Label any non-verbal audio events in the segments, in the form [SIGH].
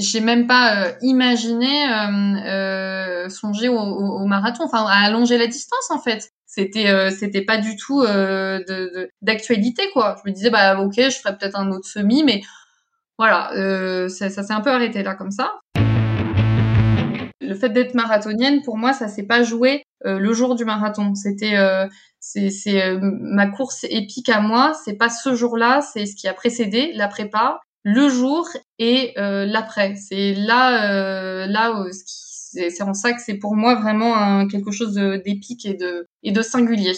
J'ai même pas euh, imaginé euh, euh, songer au, marathon, enfin à allonger la distance en fait. C'était c'était pas du tout d'actualité quoi. Je me disais bah ok, je ferais peut-être un autre semi, mais voilà, ça, ça s'est un peu arrêté là comme ça. Le fait d'être marathonienne, pour moi, ça s'est pas joué le jour du marathon. C'était c'est euh, ma course épique à moi, c'est pas ce jour-là, c'est ce qui a précédé la prépa, le jour et euh, l'après. C'est là euh, là c'est en ça que c'est pour moi vraiment un, quelque chose d'épique et de et de singulier.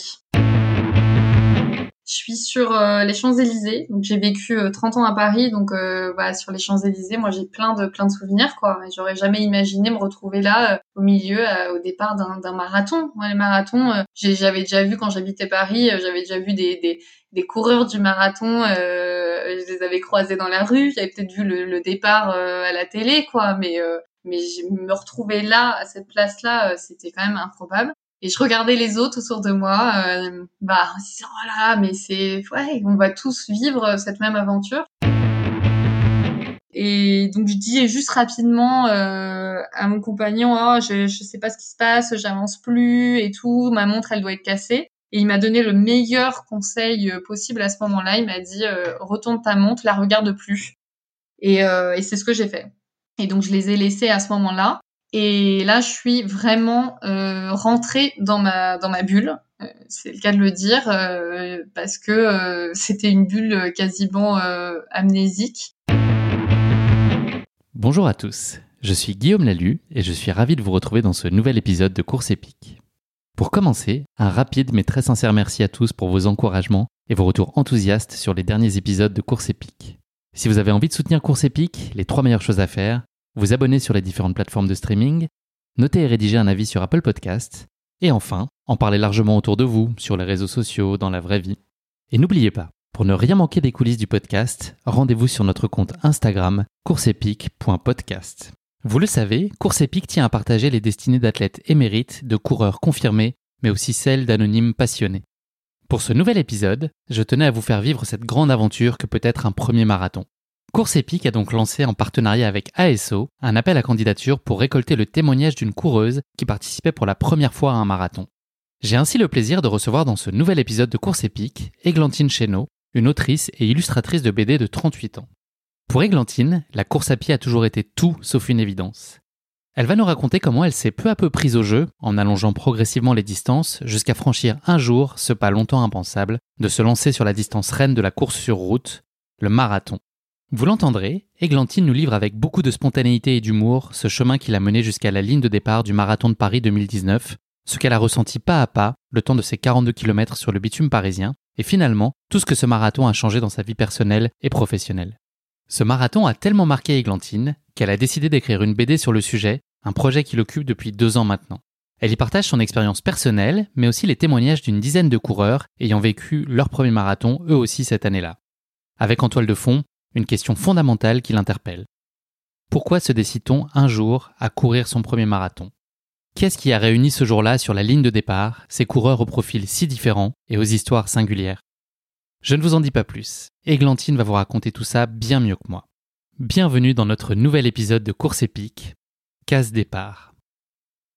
Je suis sur euh, les Champs-Élysées. Donc j'ai vécu 30 euh, ans à Paris, donc euh, bah, sur les Champs-Élysées, moi j'ai plein de plein de souvenirs quoi. J'aurais jamais imaginé me retrouver là au milieu au départ d'un marathon. Moi les marathons, j'avais déjà vu quand j'habitais Paris, j'avais déjà vu des, des, des coureurs du marathon, je les avais croisés dans la rue, j'avais peut-être vu le, le départ à la télé quoi, mais mais me retrouver là à cette place là, c'était quand même improbable. Et je regardais les autres autour de moi, euh, bah, voilà, mais c'est, ouais, on va tous vivre cette même aventure. Et donc je dis juste rapidement euh, à mon compagnon, oh, je, je sais pas ce qui se passe, j'avance plus et tout, ma montre elle doit être cassée. Et il m'a donné le meilleur conseil euh, possible à ce moment-là. Il m'a dit euh, retourne ta montre, la regarde plus. Et, euh, et c'est ce que j'ai fait. Et donc je les ai laissés à ce moment-là. Et là, je suis vraiment euh, rentrée dans ma bulle. Euh, c'est le cas de le dire euh, parce que c'était une bulle quasiment amnésique. Bonjour à tous. Je suis Guillaume Lalu et je suis ravi de vous retrouver dans ce nouvel épisode de Course épique. Pour commencer, un rapide mais très sincère merci à tous pour vos encouragements et vos retours enthousiastes sur les derniers épisodes de Course épique. Si vous avez envie de soutenir Course épique, les trois meilleures choses à faire, vous abonner sur les différentes plateformes de streaming, noter et rédiger un avis sur Apple Podcast, et enfin, en parler largement autour de vous, sur les réseaux sociaux, dans la vraie vie. Et n'oubliez pas, pour ne rien manquer des coulisses du podcast, rendez-vous sur notre compte Instagram courseepic.podcast. Vous le savez, Course tient à partager les destinées d'athlètes émérites, de coureurs confirmés, mais aussi celles d'anonymes passionnés. Pour ce nouvel épisode, je tenais à vous faire vivre cette grande aventure que peut être un premier marathon. Course Épique a donc lancé en partenariat avec ASO un appel à candidature pour récolter le témoignage d'une coureuse qui participait pour la première fois à un marathon. J'ai ainsi le plaisir de recevoir dans ce nouvel épisode de Course Épique Églantine Chéneau, une autrice et illustratrice de BD de 38 ans. Pour Églantine, la course à pied a toujours été tout sauf une évidence. Elle va nous raconter comment elle s'est peu à peu prise au jeu, en allongeant progressivement les distances, jusqu'à franchir un jour ce pas longtemps impensable, de se lancer sur la distance reine de la course sur route, le marathon. Vous l'entendrez, Églantine nous livre avec beaucoup de spontanéité et d'humour ce chemin qui l'a mené jusqu'à la ligne de départ du marathon de Paris 2019, ce qu'elle a ressenti pas à pas le temps de ses 42 km sur le bitume parisien, et finalement tout ce que ce marathon a changé dans sa vie personnelle et professionnelle. Ce marathon a tellement marqué Églantine qu'elle a décidé d'écrire une BD sur le sujet, un projet qui l'occupe depuis deux ans maintenant. Elle y partage son expérience personnelle, mais aussi les témoignages d'une dizaine de coureurs ayant vécu leur premier marathon eux aussi cette année-là. Avec en toile de fond une question fondamentale qui l'interpelle. Pourquoi se décide-t-on un jour à courir son premier marathon? Qu'est-ce qui a réuni ce jour-là sur la ligne de départ ces coureurs aux profils si différents et aux histoires singulières? Je ne vous en dis pas plus. Églantine va vous raconter tout ça bien mieux que moi. Bienvenue dans notre nouvel épisode de Course épique, Case départ.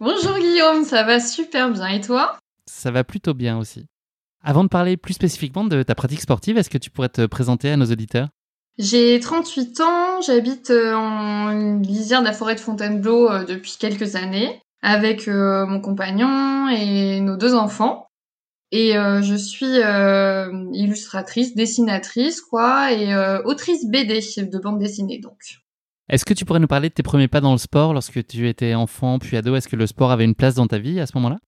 Bonjour Guillaume, ça va super bien et toi? Ça va plutôt bien aussi. Avant de parler plus spécifiquement de ta pratique sportive, est-ce que tu pourrais te présenter à nos auditeurs? J'ai 38 ans, j'habite euh, en lisière de la forêt de Fontainebleau euh, depuis quelques années avec euh, mon compagnon et nos deux enfants. Et je suis illustratrice, dessinatrice, quoi, et autrice BD de bande dessinée, donc. Est-ce que tu pourrais nous parler de tes premiers pas dans le sport lorsque tu étais enfant puis ado? Est-ce que le sport avait une place dans ta vie à ce moment-là?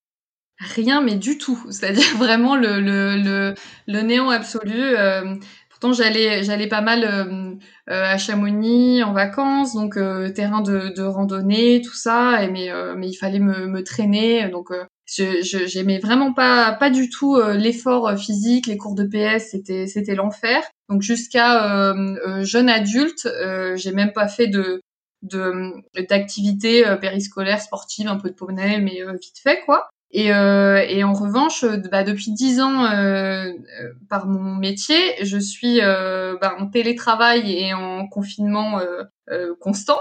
Rien, mais du tout. [LAUGHS] C'est-à-dire vraiment le, le, le, le néant absolu. Euh, pourtant, j'allais, j'allais pas mal euh, euh, à Chamonix en vacances, donc terrain de, de, randonnée, tout ça. Et mais, mais il fallait me, me traîner, donc je, j'aimais vraiment pas pas du tout l'effort physique, les cours de PS, c'était c'était l'enfer. Donc jusqu'à euh, euh, jeune adulte, euh, j'ai même pas fait de d'activités périscolaires sportives, un peu de poney, mais vite fait quoi. Et, et en revanche, bah, depuis dix ans, par mon métier, je suis bah, en télétravail et en confinement constant.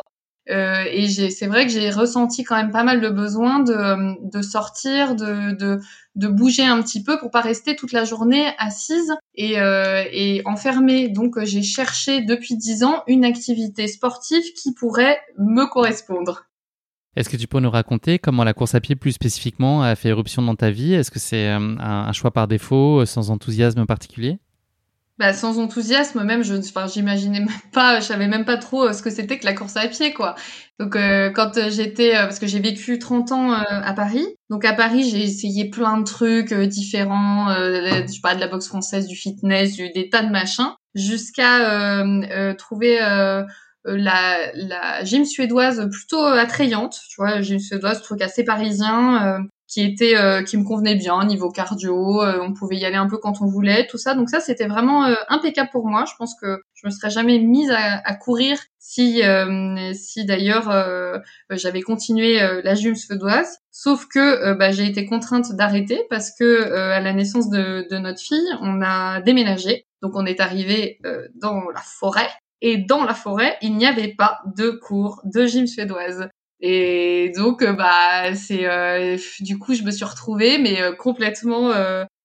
Euh, et c'est vrai que j'ai ressenti quand même pas mal de besoin de, de sortir, de, de, de, bouger un petit peu pour pas rester toute la journée assise et, euh, et enfermée. Donc j'ai cherché depuis dix ans une activité sportive qui pourrait me correspondre. Est-ce que tu peux nous raconter comment la course à pied plus spécifiquement a fait éruption dans ta vie? Est-ce que c'est euh, un, choix par défaut, euh, sans enthousiasme particulier? Bah, sans enthousiasme, même, je, enfin, j'imaginais même pas, je savais même pas trop euh, ce que c'était que la course à pied, quoi. Donc, euh, quand euh, j'étais, parce que j'ai vécu 30 ans à Paris, donc à Paris, j'ai essayé plein de trucs différents, je sais pas, de la boxe française, du fitness, du, des tas de machins, jusqu'à trouver la, la gym suédoise plutôt attrayante, tu vois, gym suédoise, truc assez parisien, qui était euh, qui me convenait bien niveau cardio euh, on pouvait y aller un peu quand on voulait tout ça. Donc ça c'était vraiment euh, impeccable pour moi. Je pense que je me serais jamais mise à, à courir si si d'ailleurs j'avais continué la gym suédoise. Sauf que bah, j'ai été contrainte d'arrêter parce que à la naissance de, de, notre fille on a déménagé. Donc on est arrivé dans la forêt. Et dans la forêt, il n'y avait pas de cours de gym suédoise. Et donc, euh, bah, c'est euh, du coup, je me suis retrouvée, mais euh, complètement,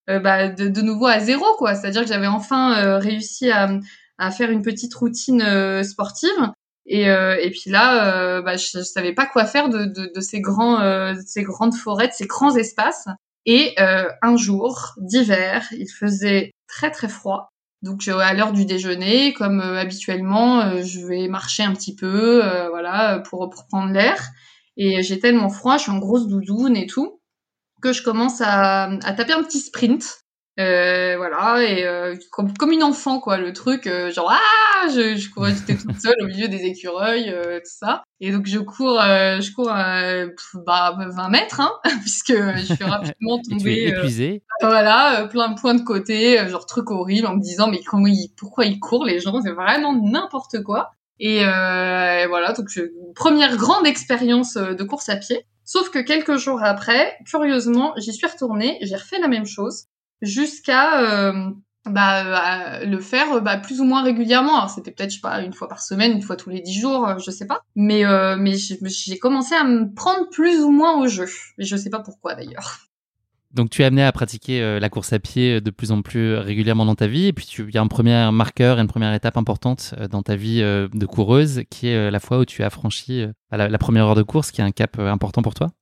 bah, de, de, nouveau à zéro, quoi. C'est-à-dire que j'avais enfin réussi à, à, faire une petite routine sportive. Et, et puis là, bah, je, je, savais pas quoi faire de, de, de ces grands, ces grandes forêts, de ces grands espaces. Et un jour d'hiver, il faisait très très froid. Donc à l'heure du déjeuner, comme euh, habituellement, euh, je vais marcher un petit peu, euh, voilà, pour, pour prendre l'air. Et j'ai tellement froid, je suis en grosse doudoune et tout, que je commence à taper un petit sprint. Euh, voilà et euh, comme, comme une enfant quoi le truc euh, genre ah je, je courais j'étais toute seule au milieu des écureuils tout ça. Et donc je cours je cours bah 20 mètres hein, [LAUGHS] puisque je suis rapidement tombée épuisée. voilà plein de points de côté genre truc horrible en me disant mais comment ils, pourquoi ils courent les gens c'est vraiment n'importe quoi. Et, et, voilà donc je, première grande expérience de course à pied. Sauf que quelques jours après, curieusement, j'y suis retournée, j'ai refait la même chose jusqu'à euh, bah, euh, le faire bah, plus ou moins régulièrement. Alors c'était peut-être pas une fois par semaine, une fois tous les dix jours, euh, je sais pas. Mais mais j'ai commencé à me prendre plus ou moins au jeu. Mais je sais pas pourquoi d'ailleurs. Donc tu es amené à pratiquer la course à pied de plus en plus régulièrement dans ta vie, et puis il y a un premier marqueur, une première étape importante dans ta vie de coureuse, qui est la fois où tu as franchi la première heure de course, qui est un cap important pour toi.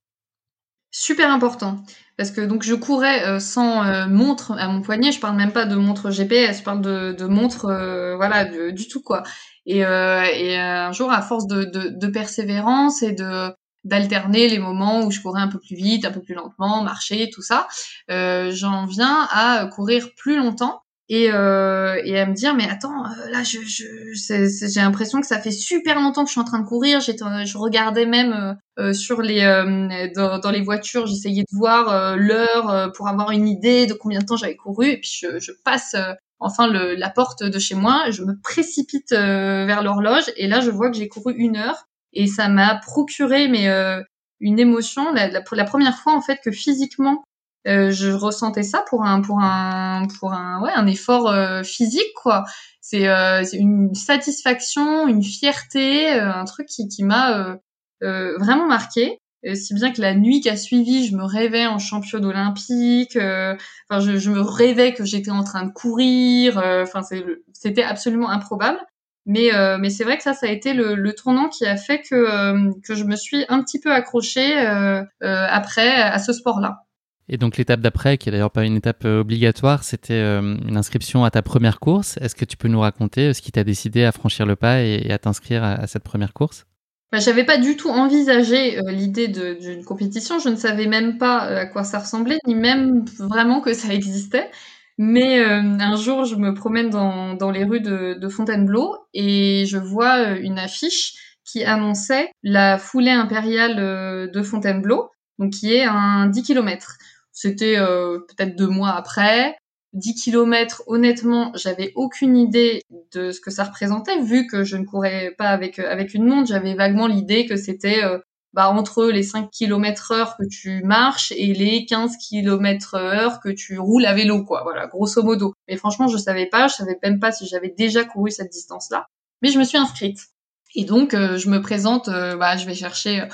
Super important parce que donc je courais euh, sans euh, montre à mon poignet. Je parle même pas de montre GPS, je parle de, de montre, euh, voilà, du tout quoi. Et, et un jour, à force de, de, de persévérance et de d'alterner les moments où je courais un peu plus vite, un peu plus lentement, marcher, tout ça, j'en viens à courir plus longtemps et, euh, et à me dire mais attends là je, je j'ai l'impression que ça fait super longtemps que je suis en train de courir. J'étais je regardais même sur les dans, dans, les voitures j'essayais de voir l'heure pour avoir une idée de combien de temps j'avais couru. Et puis je, je passe enfin le, la porte de chez moi je me précipite vers l'horloge. Et là je vois que j'ai couru une heure. Et ça m'a procuré mais une émotion. La première fois en fait que physiquement euh, je ressentais ça pour un pour un pour un ouais un effort euh, physique quoi. C'est euh, une satisfaction une fierté euh, un truc qui qui m'a vraiment marqué. Si bien que la nuit qui a suivi je me rêvais en championne olympique enfin je, je, me rêvais que j'étais en train de courir enfin c'était absolument improbable. Mais, euh, mais c'est vrai que ça, ça a été le, le tournant qui a fait que, euh, que je me suis un petit peu accrochée euh, après à ce sport-là. Et donc l'étape d'après, qui est d'ailleurs pas une étape obligatoire, c'était une inscription à ta première course. Est-ce que tu peux nous raconter ce qui t'a décidé à franchir le pas et, à t'inscrire à, cette première course? Bah, J'avais pas du tout envisagé l'idée d'une compétition. Je ne savais même pas à quoi ça ressemblait, ni même vraiment que ça [LAUGHS] existait. Mais euh, un jour, je me promène dans, les rues de, Fontainebleau et je vois euh, une affiche qui annonçait la foulée impériale euh, de Fontainebleau, donc qui est un 10 km. C'était peut-être deux mois après. 10 km, honnêtement, j'avais aucune idée de ce que ça représentait, vu que je ne courais pas avec avec une montre. J'avais vaguement l'idée que c'était bah, entre les 5 km heure que tu marches et les 15 km heure que tu roules à vélo, quoi. Voilà, grosso modo. Mais franchement, je savais pas, je savais même pas si j'avais déjà couru cette distance-là. Mais je me suis inscrite. Et donc, euh, je me présente, euh, bah, je vais chercher, euh,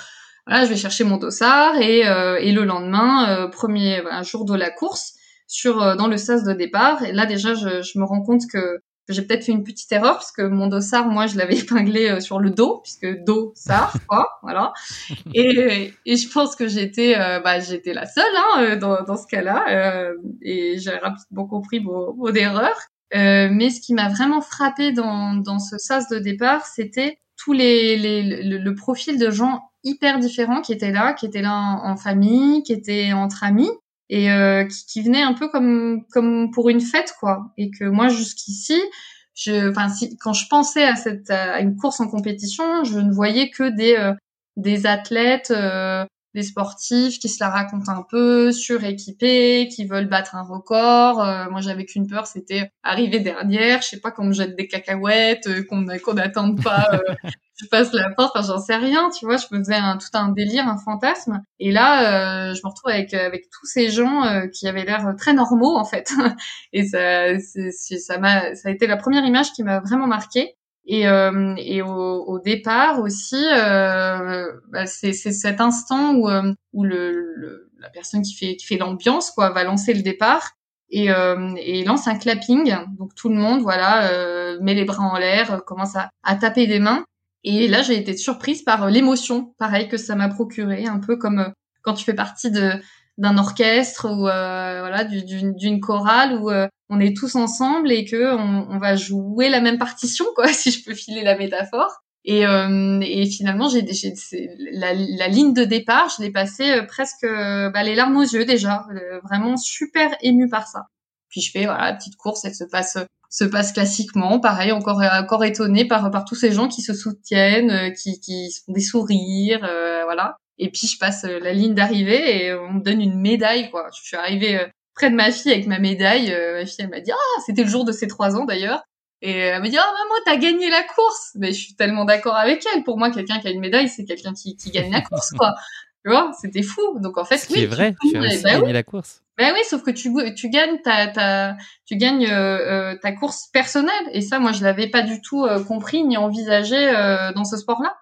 voilà, je vais chercher mon dossard et, et le lendemain, premier jour de la course, sur dans le sas de départ. Et là, déjà, je, je me rends compte que j'ai peut-être fait une petite erreur parce que mon dossard, moi, je l'avais [LAUGHS] épinglé euh, sur le dos, puisque dos, ça, quoi, voilà. [LAUGHS] Et, et je pense que j'étais, euh, bah, j'étais la seule hein, euh, dans, dans ce cas-là, euh, et j'ai rapidement compris mon, mon erreur. Euh, mais ce qui m'a vraiment frappé dans, dans ce sas de départ, c'était tous les, les le, le, profil de gens hyper différents qui étaient là, qui étaient là en, famille, qui étaient entre amis, et euh, qui, qui, venait un peu comme comme pour une fête quoi. Et que moi jusqu'ici je enfin si quand je pensais à cette à une course en compétition je ne voyais que des euh, des athlètes euh, des sportifs qui se la racontent un peu, suréquipés, qui veulent battre un record. Euh, moi, j'avais qu'une peur, c'était arriver dernière. Je sais pas, qu'on me jette des cacahuètes, euh, qu'on qu'on n'attende pas, euh, [LAUGHS] je passe la porte. Enfin, j'en sais rien, tu vois. Je me faisais un, tout un délire, un fantasme. Et là, je me retrouve avec avec tous ces gens qui avaient l'air très normaux en fait. [LAUGHS] Et ça, ça m'a, ça a été la première image qui m'a vraiment marquée. Et, euh, et au, au, départ aussi, euh, bah c'est cet instant où, euh, où le, le, la personne qui fait, qui fait l'ambiance quoi va lancer le départ et, euh, et lance un clapping. Donc tout le monde voilà euh, met les bras en l'air, commence à, à taper des mains. Et là j'ai été surprise par l'émotion, pareil que ça m'a procuré, un peu comme quand tu fais partie de d'un orchestre ou euh, voilà d'une chorale euh, on est tous ensemble et que on, on, va jouer la même partition quoi [LAUGHS] si je peux filer la métaphore. Et, euh, et finalement j'ai la, la, ligne de départ je l'ai passée euh, presque bah, les larmes aux yeux déjà. Vraiment super émue par ça. Puis je fais voilà petite course elle se passe se passe classiquement. Pareil encore encore étonné par par tous ces gens qui se soutiennent qui qui font des sourires voilà. Et puis je passe euh, la ligne d'arrivée et on me donne une médaille, quoi. Je suis arrivée euh, près de ma fille avec ma médaille. Euh, ma fille, elle m'a dit, ah, c'était le jour de ses trois ans d'ailleurs. Et elle m'a dit, ah, maman, t'as gagné la course. Mais je suis tellement d'accord avec elle. Pour moi, quelqu'un qui a une médaille, c'est quelqu'un qui, qui gagne la course, quoi. [LAUGHS] Tu vois, c'était fou. Donc en fait, Ce oui, est vrai, tu, as bah gagner la course. Ben oui, sauf que tu tu gagnes ta ta tu gagnes euh, ta course personnelle et ça moi je l'avais pas du tout compris ni envisagé euh, dans ce sport-là.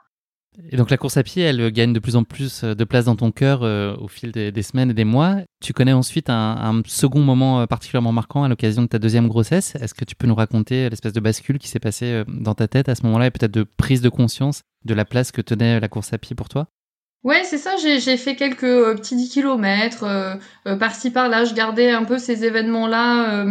Et donc la course à pied, elle gagne de plus en plus euh, de place dans ton cœur euh, au fil des, semaines et des mois. Tu connais ensuite un, second moment euh, particulièrement marquant à l'occasion de ta deuxième grossesse. Est-ce que tu peux nous raconter l'espèce de bascule qui s'est passée dans ta tête à ce moment-là et peut-être de prise de conscience de la place que tenait la course à pied pour toi? Ouais, c'est ça. J'ai fait quelques petits 10 kilomètres par-ci par-là. Je gardais un peu ces événements-là.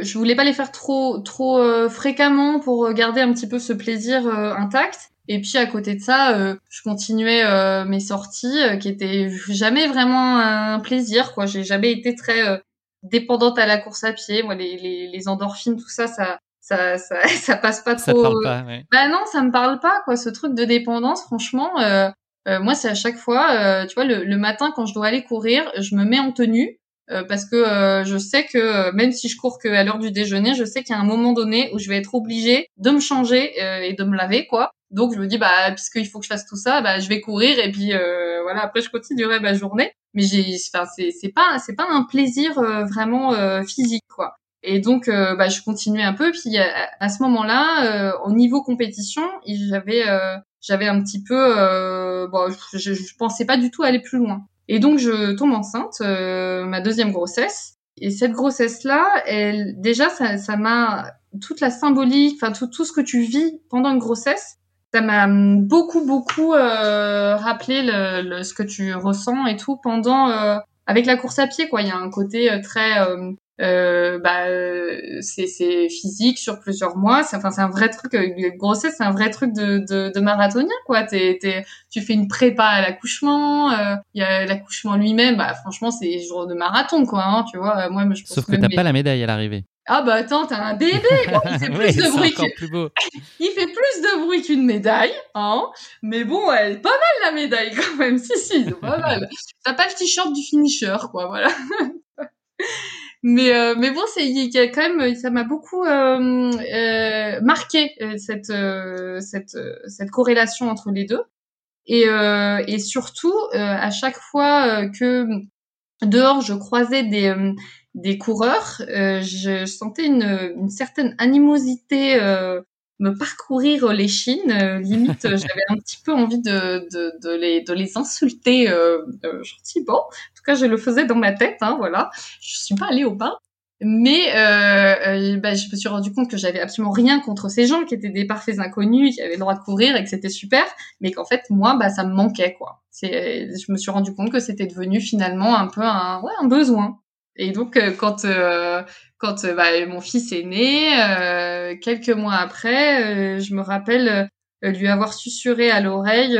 je voulais pas les faire trop trop fréquemment pour garder un petit peu ce plaisir intact. Et puis à côté de ça, euh, je continuais euh, mes sorties euh, qui étaient jamais vraiment un plaisir. Quoi, j'ai jamais été très dépendante à la course à pied. Moi, les, les, les endorphines, tout ça, ça, ça, ça, [LAUGHS] ça passe pas trop. Ça parle pas, ouais. Bah non, ça me parle pas, quoi. Ce truc de dépendance, franchement, euh, euh, moi, c'est à chaque fois, euh, tu vois, le, le, matin quand je dois aller courir, je me mets en tenue euh, parce que euh, je sais que euh, même si je cours qu'à l'heure du déjeuner, je sais qu'il y a un moment donné où je vais être obligée de me changer et de me laver, quoi. Donc je me dis, bah puisqu'il faut que je fasse tout ça, bah je vais courir et puis voilà, après je continuerai ma journée. Mais j'ai, enfin c'est c'est pas c'est pas un plaisir vraiment physique, quoi. Et donc, euh, bah, je continuais un peu. Puis à, ce moment-là, euh, au niveau compétition, j'avais, euh, j'avais un petit peu, bon, je, je, pensais pas du tout aller plus loin. Et donc, je tombe enceinte, ma deuxième grossesse. Et cette grossesse-là, elle, déjà, ça, ça m'a toute la symbolique, enfin tout, tout ce que tu vis pendant une grossesse, ça m'a beaucoup, beaucoup rappelé le, le, ce que tu ressens et tout pendant avec la course à pied. Quoi, il y a un côté très euh, bah c'est physique sur plusieurs mois. C'est enfin c'est un vrai truc euh, grossesse c'est un vrai truc de de, de marathonien quoi. T'es tu fais une prépa à l'accouchement euh, il y a l'accouchement lui-même. Bah franchement c'est jour de marathon quoi hein, tu vois. Moi je pense sauf que t'as pas la médaille à l'arrivée ah bah attends, t'as un bébé, [LAUGHS] il fait plus de bruit plus beau. [LAUGHS] il fait plus de bruit qu'une médaille, hein. Mais bon, elle est pas mal la médaille quand même, [LAUGHS] si si, pas mal. T'as pas le t-shirt du finisher, quoi, voilà mais euh, mais bon c'est il y a quand même ça m'a beaucoup euh, euh, marqué euh, cette euh, cette cette corrélation entre les deux et et surtout à chaque fois que dehors je croisais des des coureurs je sentais une une certaine animosité me parcourir les chines. limite, [LAUGHS] j'avais un petit peu envie de, de, de, les, de les insulter euh, euh, gentiment cas, je le faisais dans ma tête, hein, voilà. Je suis pas allée au bain. Mais euh, euh, bah, je me suis rendu compte que j'avais absolument rien contre ces gens qui étaient des parfaits inconnus, qui avaient le droit de courir et que c'était super, mais qu'en fait moi bah ça me manquait quoi. C'est, je me suis rendu compte que c'était devenu finalement un peu un ouais un besoin. Et donc euh, quand euh, quand euh, bah, mon fils est né, quelques mois après, je me rappelle lui avoir susurré à l'oreille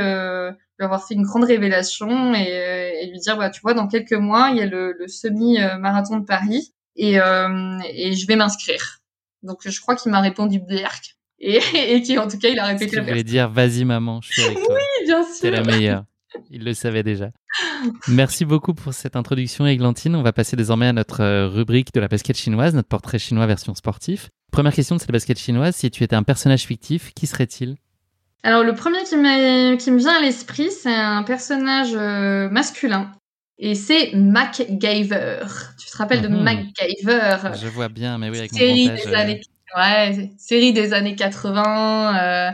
lui avoir fait une grande révélation et, euh, et, lui dire bah tu vois dans quelques mois il y a le, le semi marathon de Paris et, euh, et je vais m'inscrire. Donc je crois qu'il m'a répondu Berk. Et, [LAUGHS] et qui en tout cas il a répété je voulais dire vas-y maman je suis avec toi. oui bien sûr c'est la meilleure. Il le savait déjà. Merci beaucoup pour cette introduction, Églantine. On va passer désormais à notre euh, rubrique de la basket chinoise, notre portrait chinois version sportif. Première question de cette basket chinoise, si tu étais un personnage fictif, qui serait-il? Alors le premier qui, qui me vient à l'esprit, c'est un personnage euh, masculin. Et c'est MacGyver. Tu te rappelles de mhm. MacGyver? Je vois bien, mais oui, avec série mon des euh, années, ouais, série des années 80. Euh, euh,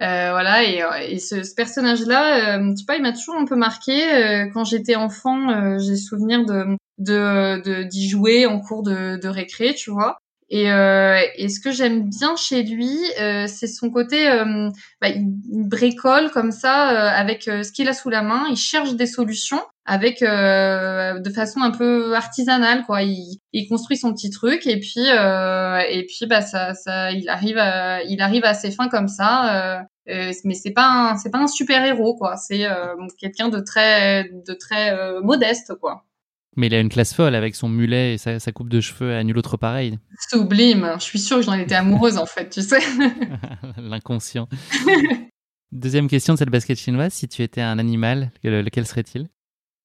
voilà, et, et ce, ce personnage-là, euh, tu vois, il m'a toujours un peu marqué. quand j'étais enfant, j'ai souvenir de de d'y jouer en cours de, de récré, tu vois. Et, euh, et ce que j'aime bien chez lui, euh, c'est son côté, euh, bah, il bricole comme ça euh, avec euh, ce qu'il a sous la main. Il cherche des solutions avec de façon un peu artisanale, quoi. Il, il construit son petit truc et puis et puis bah ça, ça, il arrive à, il arrive à ses fins comme ça. mais c'est pas c'est pas un super héros, quoi. C'est quelqu'un de très de très modeste, quoi. Mais il a une classe folle avec son mulet et sa, coupe de cheveux à nul autre pareil. Sublime. Je suis sûre que j'en étais amoureuse en fait, tu sais. [LAUGHS] L'inconscient. Deuxième question de cette basket chinoise. Si tu étais un animal, lequel serait-il?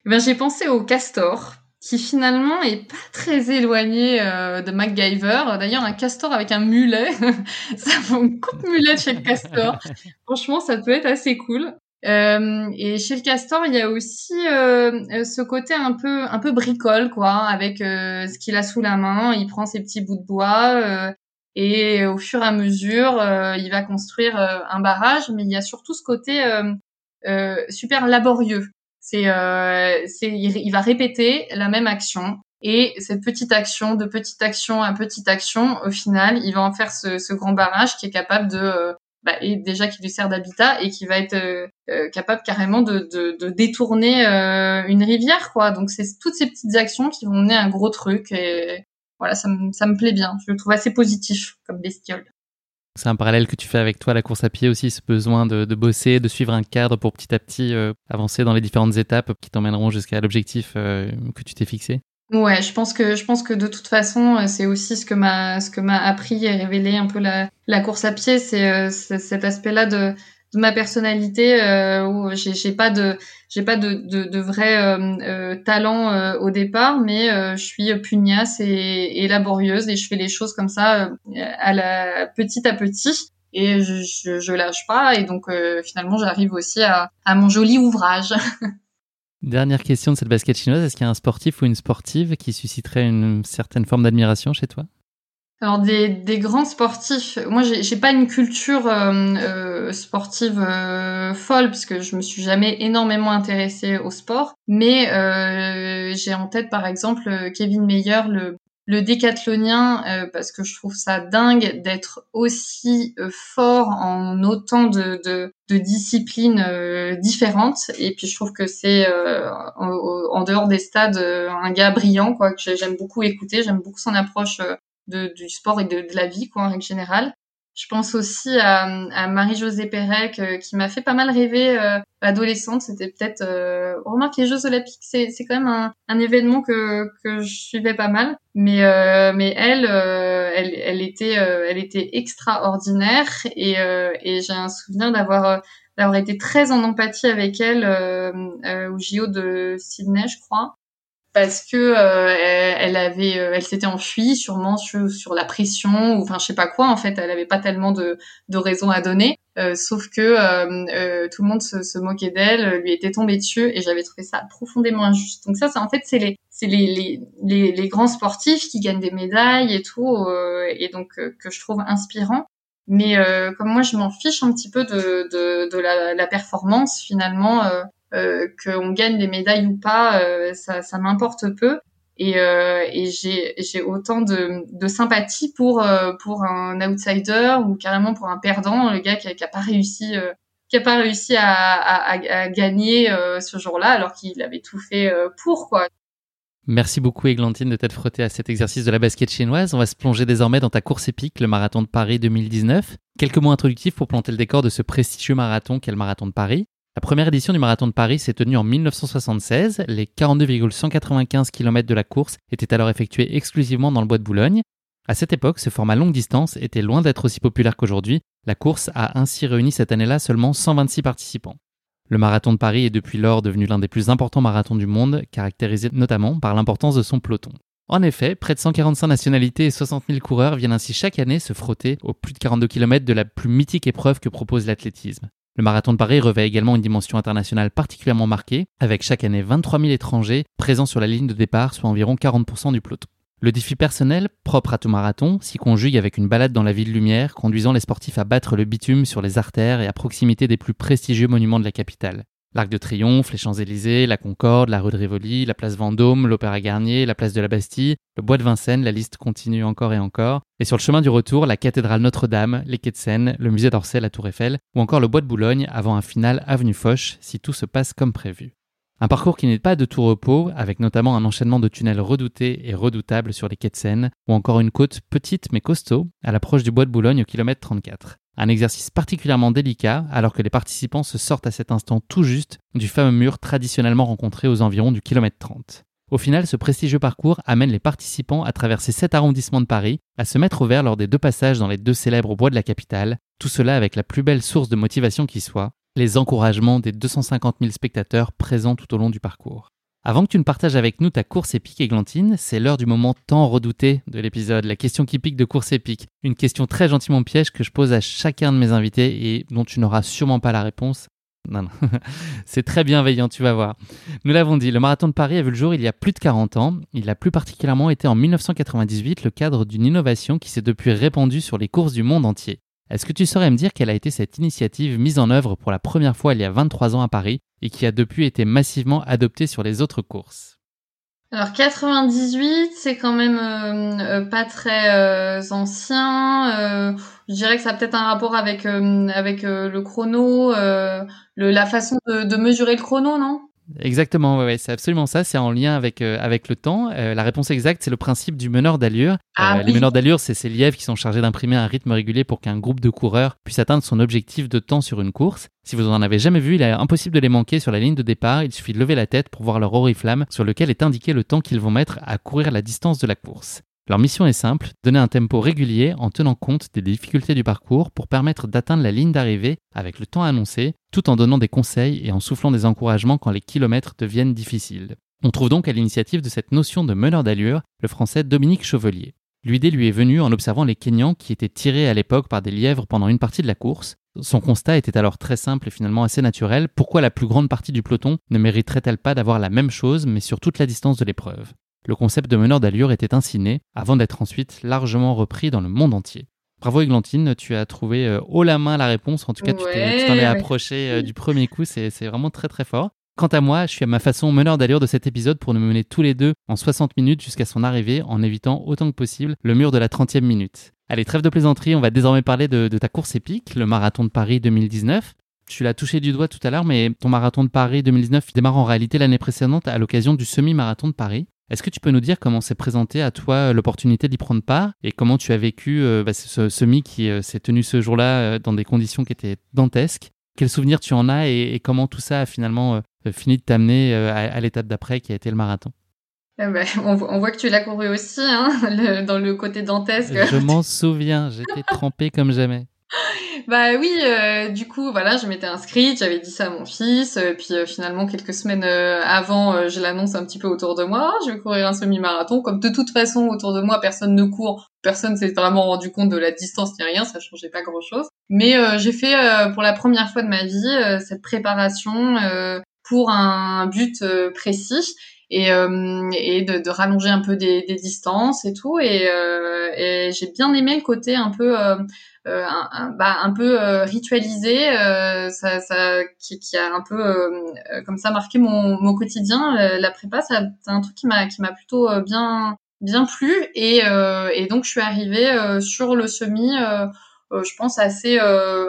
Ben, J'ai pensé au castor, qui finalement est pas très éloigné euh, de MacGyver. D'ailleurs, un castor avec un mulet, [LAUGHS] ça fait une coupe mulet chez le castor. [LAUGHS] Franchement, ça peut être assez cool. Euh, et chez le castor, il y a aussi euh, ce côté un peu un peu bricole, quoi, avec ce qu'il a sous la main. Il prend ses petits bouts de bois et au fur et à mesure, il va construire un barrage. Mais il y a surtout ce côté super laborieux. C'est c'est il, va répéter la même action. Et cette petite action, de petite action à petite action, au final, il va en faire ce, ce grand barrage qui est capable de bah, et déjà qui lui sert d'habitat et qui va être euh, euh, capable carrément de, de, de détourner euh, une rivière quoi. Donc c'est toutes ces petites actions qui vont mener un gros truc et voilà ça me, ça me plaît bien. Je le trouve assez positif comme bestiole c'est un parallèle que tu fais avec toi, la course à pied aussi, ce besoin de, bosser, de suivre un cadre pour petit à petit avancer dans les différentes étapes qui t'emmèneront jusqu'à l'objectif que tu t'es fixé. Ouais, je pense que de toute façon, c'est aussi ce que m'a appris et révélé un peu la course à pied, c'est cet aspect-là de de ma personnalité euh, où j'ai pas de j'ai pas de de, de vrai euh, euh, talent au départ mais je suis pugnace et, et, laborieuse et je fais les choses comme ça à la petit à petit. Et je, je, je lâche pas et donc finalement j'arrive aussi à, à mon joli ouvrage. [LAUGHS] Dernière question de cette basket chinoise, est-ce qu'il y a un sportif ou une sportive qui susciterait une certaine forme d'admiration chez toi? Alors des, des grands sportifs, moi j'ai pas une culture euh, euh, sportive euh, folle puisque je me suis jamais énormément intéressée au sport, mais euh, j'ai en tête par exemple Kevin Meyer, le, le décathlonien, parce que je trouve ça dingue d'être aussi fort en autant de, de, de disciplines différentes. Et puis je trouve que c'est en, en, dehors des stades un gars brillant quoi que j'aime beaucoup écouter, j'aime beaucoup son approche de, du sport et de, de, la vie, quoi, en règle générale. Je pense aussi à, à Marie-Josée Pérec, euh, qui m'a fait pas mal rêver euh, adolescente. C'était peut-être... Euh... Remarque, les Jeux Olympiques, c'est, c'est quand même un, un, événement que, que je suivais pas mal. Mais, euh, mais elle, euh, elle, elle, était, elle était extraordinaire. Et, et j'ai un souvenir d'avoir d'avoir été très en empathie avec elle au JO de Sydney, je crois parce que euh, elle, avait, euh, elle s'était enfuie sûrement sur, sur la pression ou enfin je sais pas quoi. En fait, elle avait pas tellement de, de raisons à donner. Euh, sauf que euh, tout le monde se, se moquait d'elle, lui était tombé dessus et j'avais trouvé ça profondément injuste. Donc ça, c'est en fait c'est les c'est les, les, les, les, grands sportifs qui gagnent des médailles et tout et donc que je trouve inspirant. Mais comme moi, je m'en fiche un petit peu de, de, de la, la, performance finalement euh, qu'on gagne des médailles ou pas, euh, ça, ça m'importe peu. Et, euh, et j'ai, autant de, de sympathie pour euh, pour un outsider ou carrément pour un perdant, le gars qui qui pas réussi qui a pas réussi à, à, à gagner ce jour-là alors qu'il avait tout fait pour quoi. Merci beaucoup Églantine de t'être frottée à cet exercice de la basket chinoise. On va se plonger désormais dans ta course épique, le marathon de Paris 2019. Quelques mots introductifs pour planter le décor de ce prestigieux marathon qu'est le marathon de Paris. La première édition du marathon de Paris s'est tenue en 1976. Les 42,195 km de la course étaient alors effectués exclusivement dans le bois de Boulogne. À cette époque, ce format longue distance était loin d'être aussi populaire qu'aujourd'hui. La course a ainsi réuni cette année-là seulement 126 participants. Le marathon de Paris est depuis lors devenu l'un des plus importants marathons du monde, caractérisé notamment par l'importance de son peloton. En effet, près de 145 nationalités et 60 000 coureurs viennent ainsi chaque année se frotter aux plus de 42 km de la plus mythique épreuve que propose l'athlétisme. Le marathon de Paris revêt également une dimension internationale particulièrement marquée, avec chaque année 23 000 étrangers présents sur la ligne de départ, soit environ 40% du peloton. Le défi personnel, propre à tout marathon, s'y conjugue avec une balade dans la ville lumière, conduisant les sportifs à battre le bitume sur les artères et à proximité des plus prestigieux monuments de la capitale. L'Arc de Triomphe, les Champs-Élysées, la Concorde, la rue de Rivoli, la place Vendôme, l'Opéra Garnier, la place de la Bastille, le bois de Vincennes, la liste continue encore et encore. Et sur le chemin du retour, la cathédrale Notre-Dame, les quais de Seine, le musée d'Orsay, la Tour Eiffel, ou encore le bois de Boulogne avant un final avenue Foch si tout se passe comme prévu. Un parcours qui n'est pas de tout repos, avec notamment un enchaînement de tunnels redoutés et redoutables sur les quais de Seine, ou encore une côte petite mais costaud, à l'approche du bois de Boulogne au kilomètre 34. Un exercice particulièrement délicat alors que les participants se sortent à cet instant tout juste du fameux mur traditionnellement rencontré aux environs du kilomètre 30. Au final, ce prestigieux parcours amène les participants à traverser sept arrondissements de Paris, à se mettre au vert lors des deux passages dans les deux célèbres bois de la capitale, tout cela avec la plus belle source de motivation qui soit, les encouragements des 250 000 spectateurs présents tout au long du parcours. Avant que tu ne partages avec nous ta course épique Églantine, c'est l'heure du moment tant redouté de l'épisode, la question qui pique de course épique. Une question très gentiment piège que je pose à chacun de mes invités et dont tu n'auras sûrement pas la réponse. Non, non, [LAUGHS] c'est très bienveillant, tu vas voir. Nous l'avons dit, le marathon de Paris a vu le jour il y a plus de 40 ans. Il a plus particulièrement été en 1998 le cadre d'une innovation qui s'est depuis répandue sur les courses du monde entier. Est-ce que tu saurais me dire quelle a été cette initiative mise en œuvre pour la première fois il y a 23 ans à Paris? Et qui a depuis été massivement adoptée sur les autres courses alors 98, c'est quand même euh, euh, pas très euh, ancien. je dirais que ça a peut-être un rapport avec avec le chrono, le, la façon de, de, mesurer le chrono, non? Exactement, ouais, c'est absolument ça. C'est en lien avec, euh, avec le temps. Euh, la réponse exacte, c'est le principe du meneur d'allure. Ah Les oui. meneurs d'allure, c'est ces lièvres qui sont chargés d'imprimer un rythme régulier pour qu'un groupe de coureurs puisse atteindre son objectif de temps sur une course. Si vous en avez jamais vu, il est impossible de les manquer sur la ligne de départ. Il suffit de lever la tête pour voir leur oriflamme sur lequel est indiqué le temps qu'ils vont mettre à courir la distance de la course. Leur mission est simple, donner un tempo régulier en tenant compte des difficultés du parcours pour permettre d'atteindre la ligne d'arrivée avec le temps annoncé, tout en donnant des conseils et en soufflant des encouragements quand les kilomètres deviennent difficiles. On trouve donc à l'initiative de cette notion de meneur d'allure le français Dominique Chevelier. L'idée lui est venue en observant les Kenyans qui étaient tirés à l'époque par des lièvres pendant une partie de la course. Son constat était alors très simple et finalement assez naturel. Pourquoi la plus grande partie du peloton ne mériterait-elle pas d'avoir la même chose mais sur toute la distance de l'épreuve? Le concept de meneur d'allure était ainsi né avant d'être ensuite largement repris dans le monde entier. Bravo Églantine, tu as trouvé euh, haut la main la réponse. En tout cas, tu t'es- Ouais, tu t'en es approché euh, du premier coup. C'est c'est vraiment très très fort. Quant à moi, je suis à ma façon meneur d'allure de cet épisode pour nous mener tous les deux en 60 minutes jusqu'à son arrivée en évitant autant que possible le mur de la 30e minute. Allez, trêve de plaisanterie, on va désormais parler de, de ta course épique, le marathon de Paris 2019. Tu l'as touché du doigt tout à l'heure, mais ton marathon de Paris 2019 démarre en réalité l'année précédente à l'occasion du semi-marathon de Paris. Est-ce que tu peux nous dire comment s'est présentée à toi euh, l'opportunité d'y prendre part et comment tu as vécu euh, bah, ce semi qui euh, s'est tenu ce jour-là euh, dans des conditions qui étaient dantesques? Quels souvenirs tu en as et, et comment tout ça a finalement fini de t'amener à, à l'étape d'après qui a été le marathon? Ah bah, [LAUGHS] on, vo- on voit que tu l'as couru aussi, hein, [LAUGHS] le- dans le côté dantesque. Je m'en souviens, j'étais trempé comme jamais. [LAUGHS] Bah oui, euh, du coup, voilà, je m'étais inscrite, j'avais dit ça à mon fils, euh, puis euh, finalement, quelques semaines avant, je l'annonce un petit peu autour de moi, je vais courir un semi-marathon, comme de toute façon, autour de moi, personne ne court, personne s'est vraiment rendu compte de la distance ni rien, ça changeait pas grand-chose. Mais j'ai fait, pour la première fois de ma vie, cette préparation pour un but précis, et, euh, et de, de rallonger un peu des, des distances et tout, et, euh, et j'ai bien aimé le côté un peu... euh, euh, bah, un peu euh, ritualisé, euh, ça, ça, qui, qui a un peu comme ça marqué mon, mon quotidien. La prépa, c'est un truc qui m'a qui m'a plutôt bien bien plu et, et donc je suis arrivée sur le semi, je pense assez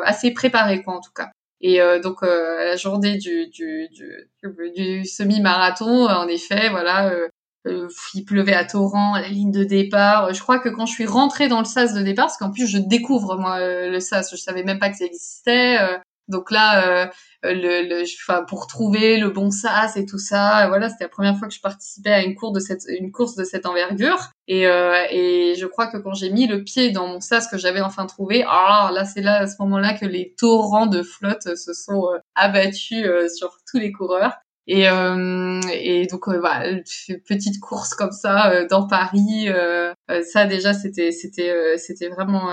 assez préparée quoi en tout cas. Et euh, donc euh, la journée du du du, du semi-marathon, en effet, voilà. euh, euh, il pleuvait à torrent à la ligne de départ. Je crois que quand je suis rentrée dans le sas de départ, parce qu'en plus je découvre moi euh, le sas, je savais même pas que ça existait. Donc là, euh, le, le, enfin, pour trouver le bon sas et tout ça, euh, voilà, c'était la première fois que je participais à une course de cette, une course de cette envergure. Et, euh, et je crois que quand j'ai mis le pied dans mon sas que j'avais enfin trouvé, ah là, c'est là à ce moment-là que les torrents de flotte se sont euh, abattus euh, sur tous les coureurs. Et, euh, et donc euh, voilà, petite course comme ça euh, dans Paris, ça déjà c'était c'était c'était vraiment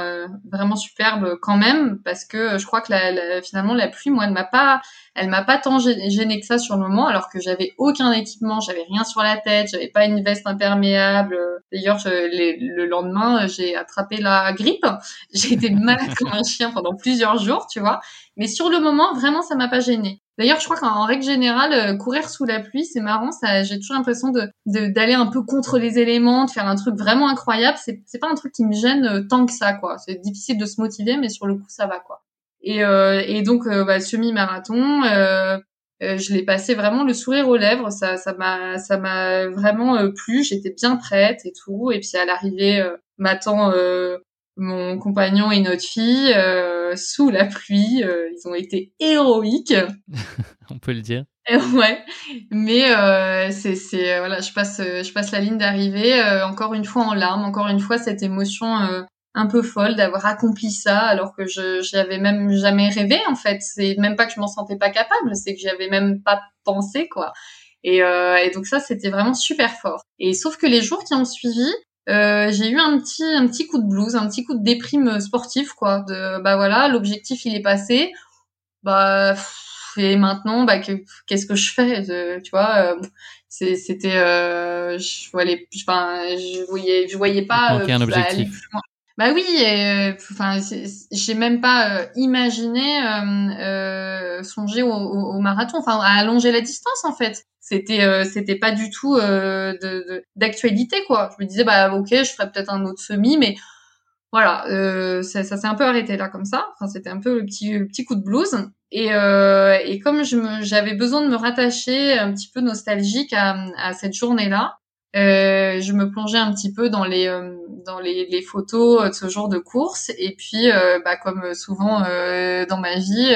vraiment superbe quand même parce que je crois que la, la- finalement la pluie moi elle m'a pas elle m'a pas tant gê- gênée que ça sur le moment alors que j'avais aucun équipement, j'avais rien sur la tête, j'avais pas une veste imperméable. D'ailleurs le lendemain j'ai attrapé la grippe, j'ai été malade comme un chien pendant plusieurs jours, tu vois. Mais sur le moment vraiment ça m'a pas gênée. D'ailleurs, je crois qu'en règle générale, euh, courir sous la pluie, c'est marrant. Ça, j'ai toujours l'impression de d'aller un peu contre les éléments, de faire un truc vraiment incroyable. C'est c'est pas un truc qui me gêne euh, tant que ça, quoi. C'est difficile de se motiver, mais sur le coup, ça va, quoi. Et euh, et donc, bah, semi-marathon, je l'ai passé vraiment le sourire aux lèvres. Ça ça m'a ça m'a vraiment plu. J'étais bien prête et tout. Et puis à l'arrivée, m'attend mon compagnon et notre fille euh, sous la pluie. Euh, ils ont été héroïques. [LAUGHS] On peut le dire. Ouais, mais euh, c'est c'est euh, voilà, je passe euh, je passe la ligne d'arrivée euh, encore une fois en larmes, encore une fois cette émotion euh, un peu folle d'avoir accompli ça alors que je j'y avais même jamais rêvé en fait. C'est même pas que je m'en sentais pas capable, c'est que j'y avais même pas pensé quoi. Et, euh, et donc ça c'était vraiment super fort. Et sauf que les jours qui ont suivi, euh, j'ai eu un petit un petit coup de blues, un petit coup de déprime sportif quoi. De bah voilà, l'objectif il est passé. Bah et maintenant bah que- qu'est-ce que je fais Tu vois, euh, c'était euh, je voyais je voyais je voyais pas. Un objectif. aller plus loin. Bah oui, euh, enfin, j'ai même pas euh, imaginé euh, songer au, au- au marathon, enfin à allonger la distance en fait. C'était euh, c'était pas du tout euh, de de- d'actualité quoi. Je me disais bah ok, je ferais peut-être un autre semi, mais voilà, euh, ça, ça s'est un peu arrêté là comme ça. Enfin, c'était un peu le petit le petit coup de blues. Et, et comme je j'avais besoin de me rattacher un petit peu nostalgique à, à cette journée-là, euh, je me plongeais un petit peu dans les dans les, les, photos de ce genre de course. Et puis, euh, bah, comme souvent euh, dans ma vie,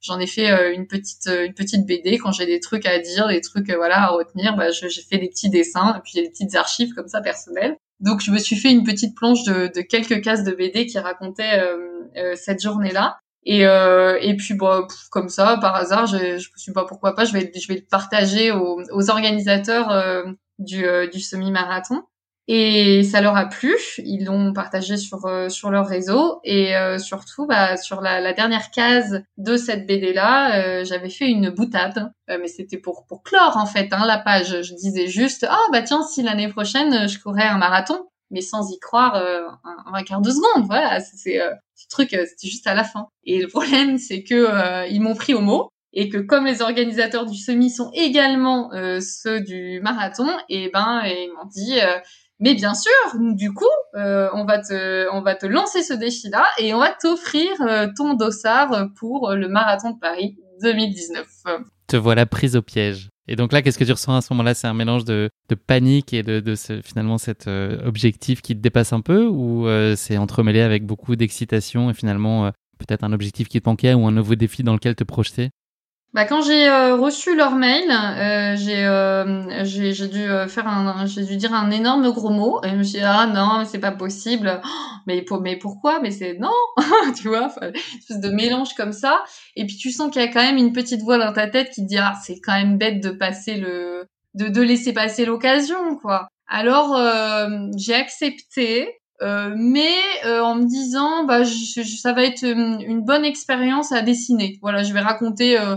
j'en ai fait une petite une petite BD quand j'ai des trucs à dire, des trucs voilà à retenir. Bah, j'ai fait des petits dessins et puis des petites archives comme ça personnelles. Donc je me suis fait une petite planche de, de quelques cases de BD qui racontaient euh, euh, cette journée-là. Et, euh, et puis bon, comme ça, par hasard, je, je me suis pas pourquoi pas, je vais je vais le partager aux, aux organisateurs euh, du, euh, du semi-marathon. Et ça leur a plu, ils l'ont partagé sur euh, sur leur réseau et euh, surtout bah, sur la, la, dernière case de cette BD là, euh, j'avais fait une boutade, mais c'était pour pour clore en fait hein, la page. Je disais juste ah bah tiens si l'année prochaine je courais un marathon, mais sans y croire un, un, quart de seconde. Voilà, c'est ce truc c'était juste à la fin. Et le problème c'est que ils m'ont pris au mot et que comme les organisateurs du semi sont également ceux du marathon, et ben ils m'ont dit mais bien sûr, du coup, euh, on va te, on va te lancer ce défi-là et on va t'offrir euh, ton dossard pour le marathon de Paris 2019. Te voilà prise au piège. Et donc là, qu'est-ce que tu ressens à ce moment-là? C'est un mélange de, de, panique et de, de ce, finalement cet euh, objectif qui te dépasse un peu, ou c'est entremêlé avec beaucoup d'excitation et finalement peut-être un objectif qui te manquait ou un nouveau défi dans lequel te projeter? Bah, quand j'ai euh, reçu leur mail, euh, j'ai euh, j'ai dû euh, faire un j'ai dû dire un énorme gros mot et je me suis dit ah non c'est pas possible. Mais pour mais pourquoi? Mais c'est non! [LAUGHS] Tu vois une espèce de mélange comme ça. Et puis tu sens qu'il y a quand même une petite voix dans ta tête qui te dit ah c'est quand même bête de passer le de de laisser passer l'occasion quoi. Alors j'ai accepté euh, mais euh, en me disant bah je, ça va être une, une bonne expérience à dessiner. Voilà je vais raconter euh, euh,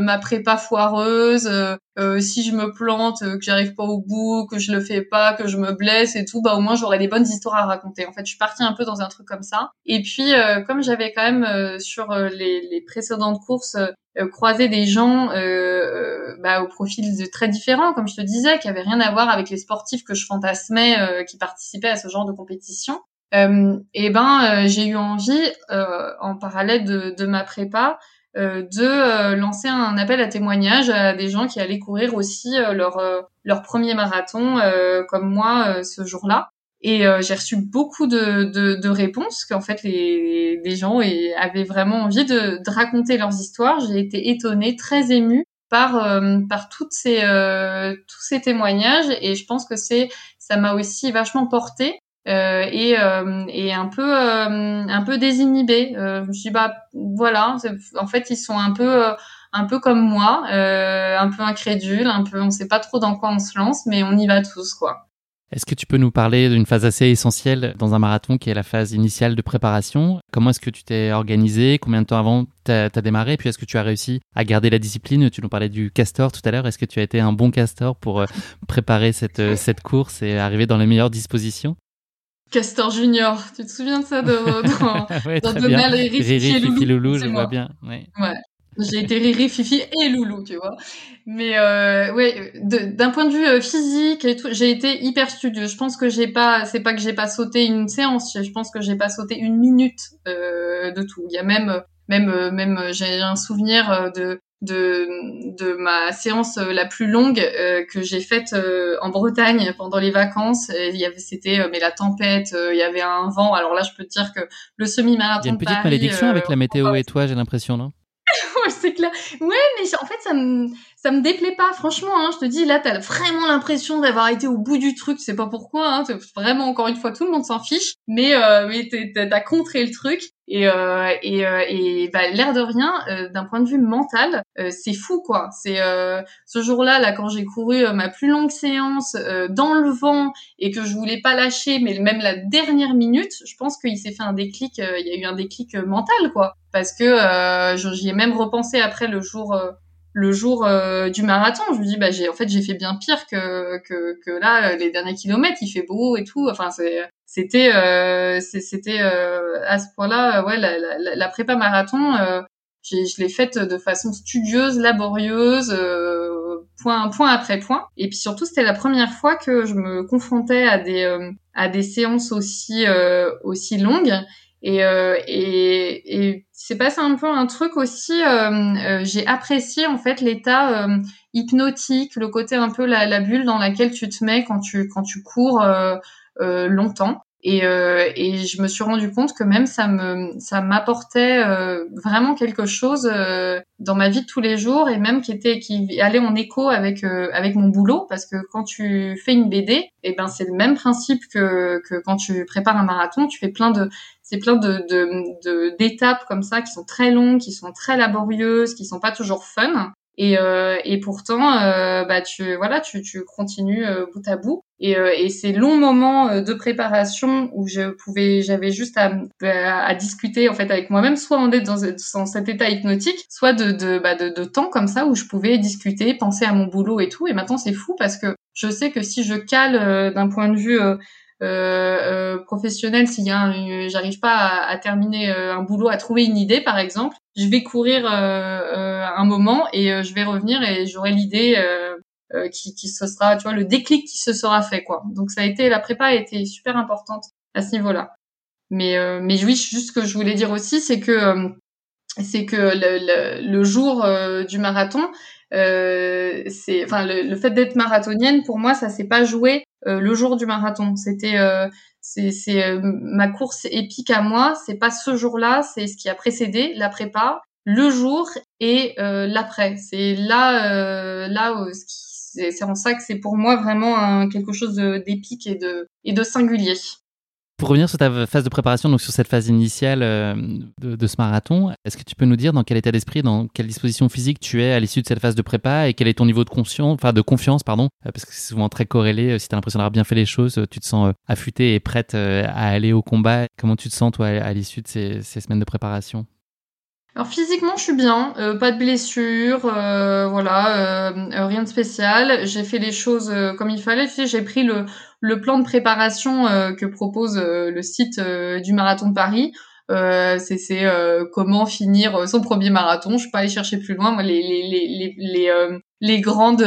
ma prépa foireuse, euh, euh, si je me plante, que j'arrive pas au bout, que je le fais pas, que je me blesse et tout, bah au moins j'aurai des bonnes histoires à raconter. En fait, je suis partie un peu dans un truc comme ça. Et puis comme j'avais quand même sur les, les, précédentes courses croisé des gens bah, au profil de très différents, comme je te disais, qui avaient rien à voir avec les sportifs que je fantasmais, qui participaient à ce genre de compétition. et ben j'ai eu envie en parallèle de, de ma prépa euh, de euh, lancer un appel à témoignage à des gens qui allaient courir aussi euh, leur leur premier marathon comme moi ce jour-là. Et j'ai reçu beaucoup de, de, de réponses qu'en fait les, les gens avaient vraiment envie de, de raconter leurs histoires. J'ai été étonnée, très émue par par toutes ces tous ces témoignages et je pense que c'est ça m'a aussi vachement porté euh, et, euh, et un peu euh, un peu désinhibé. je me suis dit, bah voilà, en fait ils sont un peu un peu comme moi, un peu incrédules, un peu on sait pas trop dans quoi on se lance, mais on y va tous quoi. Est-ce que tu peux nous parler d'une phase assez essentielle dans un marathon qui est la phase initiale de préparation? Comment est-ce que tu t'es organisé? Combien de temps avant tu as, démarré? Puis est-ce que tu as réussi à garder la discipline? Tu nous parlais du castor tout à l'heure. Est-ce que tu as été un bon castor pour préparer cette, cette course et arriver dans les meilleures dispositions? Castor Junior, tu te souviens de ça de, [LAUGHS] dans, ouais, dans Donald, Riri, Fifi, et Loulou, Loulou je vois bien. Ouais. ouais. J'ai été Riri, Fifi et Loulou, tu vois. Mais euh, ouais, d'un point de vue euh, physique et tout, j'ai été hyper studieuse. Je pense que j'ai pas, c'est pas que j'ai pas sauté une séance, je pense que j'ai pas sauté une minute euh, de tout. Il y a même, même, euh, même, j'ai un souvenir euh, de de, de ma séance euh, la plus longue euh, que j'ai faite euh, en Bretagne pendant les vacances. Il y avait, c'était mais la tempête, il y avait un vent. Alors là, je peux te dire que le semi-marathon. Il y a une petite malédiction avec la météo et toi, j'ai l'impression, non? [LAUGHS] C'est clair. Ouais, mais en fait, ça me, ça me déplaît pas, franchement. Hein, je te dis, là, t'as vraiment l'impression d'avoir été au bout du truc. C'est pas pourquoi. Hein, vraiment, encore une fois, tout le monde s'en fiche. Mais, euh, mais t'as contré le truc. Et, euh, et, euh, et bah, l'air de rien, euh, d'un point de vue mental, euh, c'est fou, quoi. C'est ce jour-là, là, quand j'ai couru ma plus longue séance dans le vent et que je voulais pas lâcher, mais même la dernière minute, je pense qu'il s'est fait un déclic. Il y a eu un déclic mental, quoi. Parce que j'y ai même repensé après le jour le jour euh, du marathon, je me dis bah j'ai en fait j'ai fait bien pire que, que que là les derniers kilomètres, il fait beau et tout. Enfin c'était euh, c'était euh, à ce point-là ouais la, la, la prépa marathon je l'ai faite de façon studieuse, laborieuse point point après point. Et puis surtout, c'était la première fois que je me confrontais à des à des séances aussi aussi longues. Et, euh, et, et c'est passé un peu un truc aussi. Euh, j'ai apprécié en fait l'état hypnotique, le côté un peu la, la, bulle dans laquelle tu te mets quand tu quand tu cours longtemps. Et, euh, et je me suis rendu compte que même ça me ça m'apportait euh, vraiment quelque chose euh, dans ma vie de tous les jours et même qui était qui allait en écho avec euh, avec mon boulot parce que quand tu fais une BD et eh ben c'est le même principe que que quand tu prépares un marathon tu fais plein de c'est plein de de d'étapes comme ça qui sont très longues qui sont très laborieuses qui sont pas toujours fun et, euh, et pourtant, euh, bah tu voilà, tu, tu continues euh, bout à bout. Et, euh, et ces longs moments euh, de préparation où je pouvais, j'avais juste à, à, discuter en fait avec moi-même, soit en être dans, dans, cet état hypnotique, soit de de, bah, de de temps comme ça où je pouvais discuter, penser à mon boulot et tout. Et maintenant c'est fou parce que je sais que si je cale d'un point de vue euh, professionnel, s'il y a j'arrive pas à, à terminer un boulot, à trouver une idée par exemple, je vais courir euh, euh, un moment et euh, je vais revenir et j'aurai l'idée qui, qui se sera, tu vois, le déclic qui se sera fait, quoi. Donc ça a été, la prépa a été super importante à ce niveau-là. Mais, mais oui, juste ce que je voulais dire aussi, c'est que c'est que le, le, le jour du marathon, euh, c'est, enfin, le, le fait d'être marathonienne pour moi, ça s'est pas joué le jour du marathon. C'était c'est c'est euh, ma course épique à moi. C'est pas ce jour-là, c'est ce qui a précédé la prépa, le jour et euh, l'après. C'est là euh, là c'est en ça que c'est pour moi vraiment un, quelque chose d'épique et de et de singulier. Pour revenir sur ta phase de préparation, donc sur cette phase initiale euh, de, ce marathon, est-ce que tu peux nous dire dans quel état d'esprit, dans quelle disposition physique tu es à l'issue de cette phase de prépa et quel est ton niveau de conscience, enfin de confiance, pardon, euh, parce que c'est souvent très corrélé. Euh, si tu as l'impression d'avoir bien fait les choses, tu te sens affûté et prête à aller au combat. Comment tu te sens toi à l'issue de ces, semaines de préparation? Alors physiquement, je suis bien, pas de blessures, voilà, rien de spécial. J'ai fait les choses comme il fallait. Tu j'ai pris le, plan de préparation euh, que propose euh, le site euh, du marathon de Paris. C'est comment finir son premier marathon. Je suis pas allée chercher plus loin. Moi, les les les les les, grandes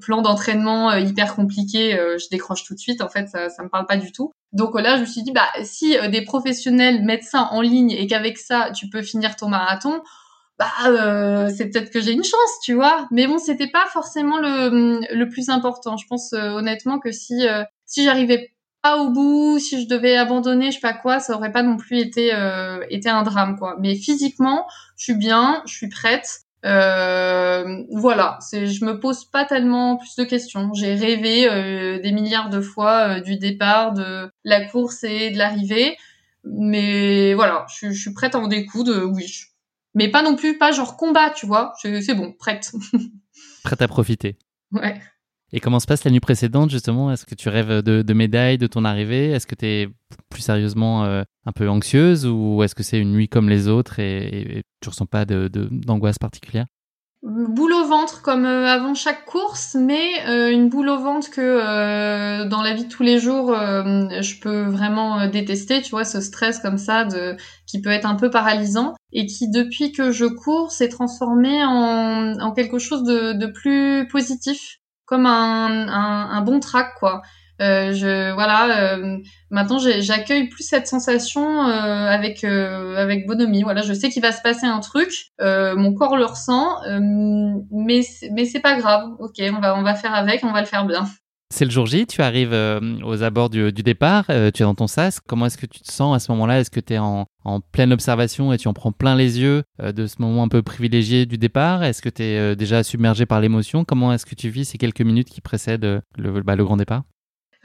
plans d'entraînement hyper compliqués, je décroche tout de suite. En fait, ça ça me parle pas du tout. Donc là, je me suis dit bah si des professionnels mettent ça en ligne et qu'avec ça tu peux finir ton marathon, bah euh, c'est peut-être que j'ai une chance, tu vois. Mais bon, c'était pas forcément le, le plus important. Je pense euh, honnêtement que si euh, si j'arrivais au bout, si je devais abandonner, je sais pas quoi, ça aurait pas non plus été été un drame quoi. Mais physiquement, je suis bien, je suis prête. voilà, c'est je me pose pas tellement plus de questions. J'ai rêvé des milliards de fois du départ, de la course et de l'arrivée. Mais voilà, je, je suis prête à en découdre, oui mais pas non plus, pas genre combat, tu vois. C'est bon, prête. [LAUGHS] prête à profiter. Ouais. Et comment se passe la nuit précédente, justement? Est-ce que tu rêves de, de médailles, de ton arrivée? Est-ce que tu es plus sérieusement euh, un peu anxieuse ou est-ce que c'est une nuit comme les autres et, et, tu ressens pas d'angoisse particulière? Boule au ventre comme euh, avant chaque course, mais euh, une boule au ventre que dans la vie de tous les jours, je peux vraiment détester, tu vois, ce stress comme ça qui peut être un peu paralysant et qui depuis que je cours s'est transformé en, quelque chose de plus positif, comme un, un, un bon track quoi. Euh, je voilà, euh, maintenant j'accueille plus cette sensation euh, avec avec bonhomie. Voilà, je sais qu'il va se passer un truc, mon corps le ressent, mais mais c'est pas grave. Ok, on va on va faire avec, on va le faire bien. C'est le jour J, tu arrives aux abords du, départ, tu es dans ton sas. Comment est-ce que tu te sens à ce moment-là? Est-ce que tu es en, pleine observation et tu en prends plein les yeux de ce moment un peu privilégié du départ? Est-ce que tu es déjà submergé par l'émotion? Comment est-ce que tu vis ces quelques minutes qui précèdent le, bah, le grand départ?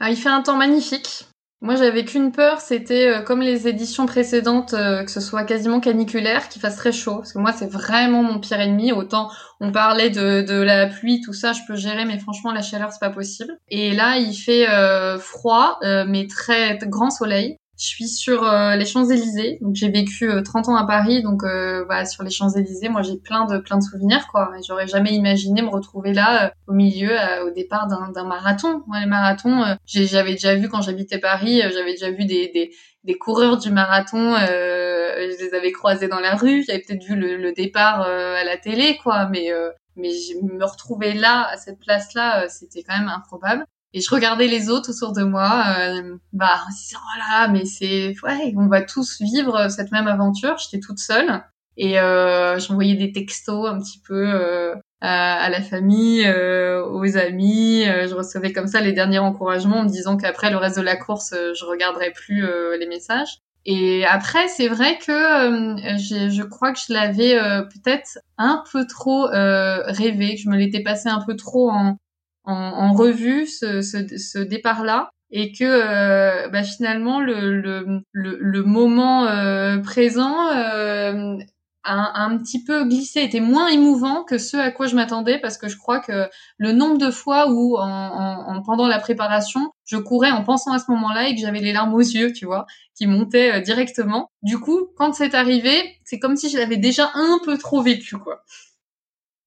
Ah, il fait un temps magnifique. Moi, j'avais qu'une peur, c'était euh, comme les éditions précédentes, euh, que ce soit quasiment caniculaire, qu'il fasse très chaud. Parce que moi, c'est vraiment mon pire ennemi. Autant on parlait de, de la pluie, tout ça, je peux gérer, mais franchement, la chaleur, c'est pas possible. Et là, il fait euh, froid, mais très grand soleil. Je suis sur euh, les Champs-Élysées, donc j'ai vécu 30 euh, ans à Paris, donc euh, bah, sur les Champs-Élysées, moi j'ai plein de plein de souvenirs quoi. J'aurais jamais imaginé me retrouver là au milieu, au départ d'un marathon. Moi les marathons, j'avais déjà vu quand j'habitais Paris, j'avais déjà vu des, des, des coureurs du marathon je les avais croisés dans la rue, j'avais peut-être vu le, départ à la télé, quoi, mais mais je me retrouver là, à cette place-là, c'était quand même improbable. Et je regardais les autres autour de moi, euh, bah, voilà, mais c'est, ouais, on va tous vivre cette même aventure. J'étais toute seule et euh, j'envoyais des textos un petit peu euh, à, la famille, euh, aux amis. Euh, je recevais comme ça les derniers encouragements en me disant qu'après le reste de la course, je regarderais plus les messages. Et après, c'est vrai que je crois que je l'avais peut-être un peu trop rêvé, que je me l'étais passé un peu trop en, en, revue ce, ce, ce départ-là et que euh, bah, finalement le, le, le, moment euh, présent euh, a, un petit peu glissé, était moins émouvant que ce à quoi je m'attendais parce que je crois que le nombre de fois où en, en, pendant la préparation je courais en pensant à ce moment-là et que j'avais les larmes aux yeux, tu vois, qui montaient directement. Du coup, quand c'est arrivé, c'est comme si je l'avais déjà un peu trop vécu, quoi.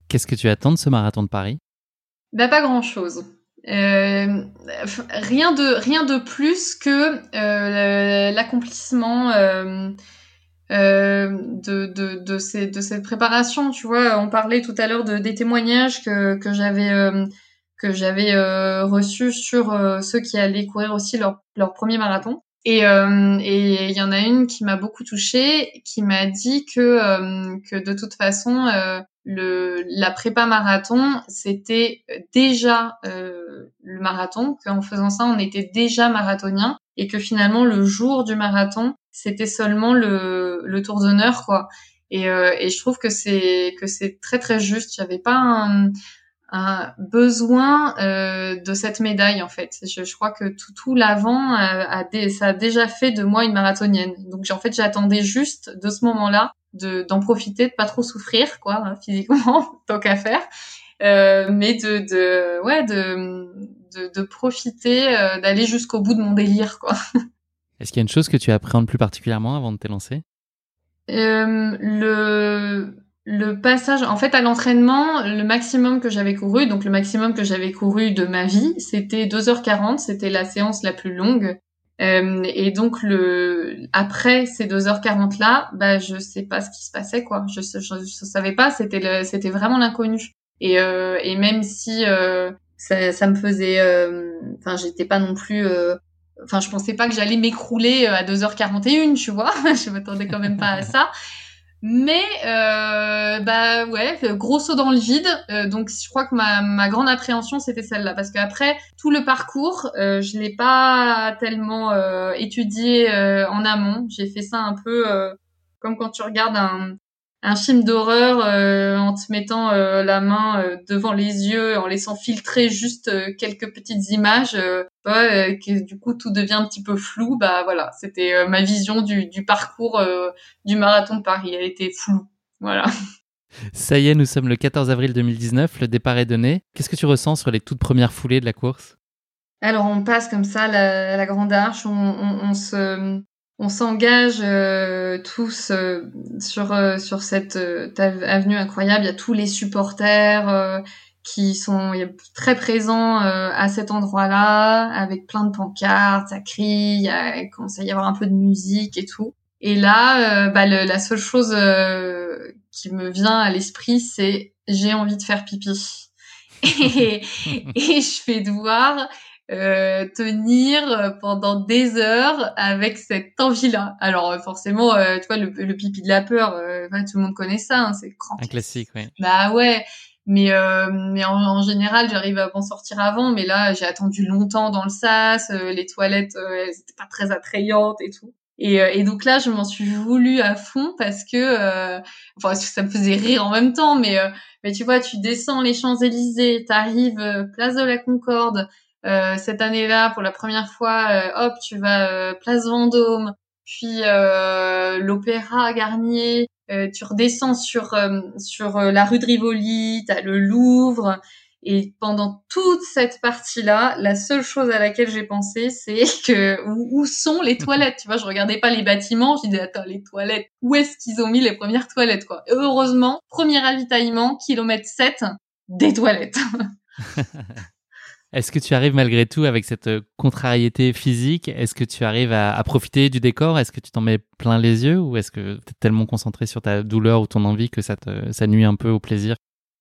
Qu'est-ce que tu attends de ce marathon de Paris? Bah pas grand chose. Euh, rien de rien de plus que euh, l'accomplissement euh, de, de, de, ces, de cette préparation. Tu vois, on parlait tout à l'heure de, des témoignages que, que j'avais que j'avais reçus sur ceux qui allaient courir aussi leur, leur premier marathon. Et il y en a une qui m'a beaucoup touchée, qui m'a dit que que de toute façon le, la prépa marathon, c'était déjà euh, le marathon, qu'en faisant ça, on était déjà marathonien, et que finalement, le jour du marathon, c'était seulement le, le tour d'honneur, quoi. Et, euh, et je trouve que c'est que c'est très très juste. J'avais pas un, un besoin euh, de cette médaille en fait. Je, je crois que tout, tout l'avant a, a ça a déjà fait de moi une marathonienne. Donc en fait j'attendais juste de ce moment-là de d'en profiter, de pas trop souffrir quoi hein, [LAUGHS] physiquement tant qu'à faire, euh, mais de, de ouais de de, de profiter, euh, d'aller jusqu'au bout de mon délire quoi. [LAUGHS] Est-ce qu'il y a une chose que tu appréhendes plus particulièrement avant de t'élancer euh, Le le passage, en fait, à l'entraînement, le maximum que j'avais couru, donc le maximum que j'avais couru de ma vie, c'était 2h40, c'était la séance la plus longue. Euh, et donc le après ces 2h40 là, bah je sais pas ce qui se passait quoi. Je je, savais pas, c'était c'était vraiment l'inconnu. Et euh, et même si euh, ça, ça me faisait euh, enfin j'étais pas non plus euh, enfin je pensais pas que j'allais m'écrouler à 2h41, tu vois. [LAUGHS] je m'attendais quand même pas à ça. Mais euh, bah ouais, gros saut dans le vide. Euh, donc je crois que ma, ma grande appréhension c'était celle-là parce qu'après tout le parcours, euh, je l'ai pas tellement euh, étudié euh, en amont. J'ai fait ça un peu comme quand tu regardes un, un film d'horreur euh, en te mettant euh, la main euh, devant les yeux, en laissant filtrer juste quelques petites images, que du coup tout devient un petit peu flou. Bah voilà, c'était ma vision du, du parcours du marathon de Paris. Elle était floue. Voilà. [LAUGHS] Ça y est, nous sommes le 14 avril 2019, le départ est donné. Qu'est-ce que tu ressens sur les toutes premières foulées de la course? Alors on passe comme ça la, la grande arche, on, on, on se on s'engage euh, tous euh, sur euh, sur cette avenue incroyable. Il y a tous les supporters qui sont très présents à cet endroit-là, avec plein de pancartes, ça crie, il, commence à y avoir un peu de musique et tout. Et là, bah, la seule chose qui me vient à l'esprit, c'est j'ai envie de faire pipi. [LAUGHS] et, et je vais devoir euh, tenir pendant des heures avec cette envie-là. Alors euh, forcément, euh, tu vois, le, le, pipi de la peur, euh, tout le monde connaît ça, hein, c'est Un classique, oui. Bah ouais, mais mais en, en général, j'arrive à m'en sortir avant, mais là, j'ai attendu longtemps dans le sas, les toilettes, elles étaient pas très attrayantes et tout. Et, et, donc là, je m'en suis voulu à fond parce que, euh, enfin, ça me faisait rire en même temps, mais mais tu vois, tu descends les Champs Élysées, t'arrives place de la Concorde, euh, cette année-là, pour la première fois, euh, hop, tu vas euh, Place Vendôme, puis l'Opéra Garnier, tu redescends sur sur la rue de Rivoli, t'as le Louvre. Et pendant toute cette partie-là, la seule chose à laquelle j'ai pensé, c'est [LAUGHS] que où, sont les toilettes? Tu vois, je regardais pas les bâtiments, je disais attends les toilettes, où est-ce qu'ils ont mis les premières toilettes quoi? Heureusement, premier ravitaillement, kilomètre 7, des toilettes. [LAUGHS] Est-ce que tu arrives malgré tout avec cette contrariété physique? Est-ce que tu arrives à, profiter du décor? Est-ce que tu t'en mets plein les yeux? Ou est-ce que tu es tellement concentré sur ta douleur ou ton envie que ça, te, ça nuit un peu au plaisir?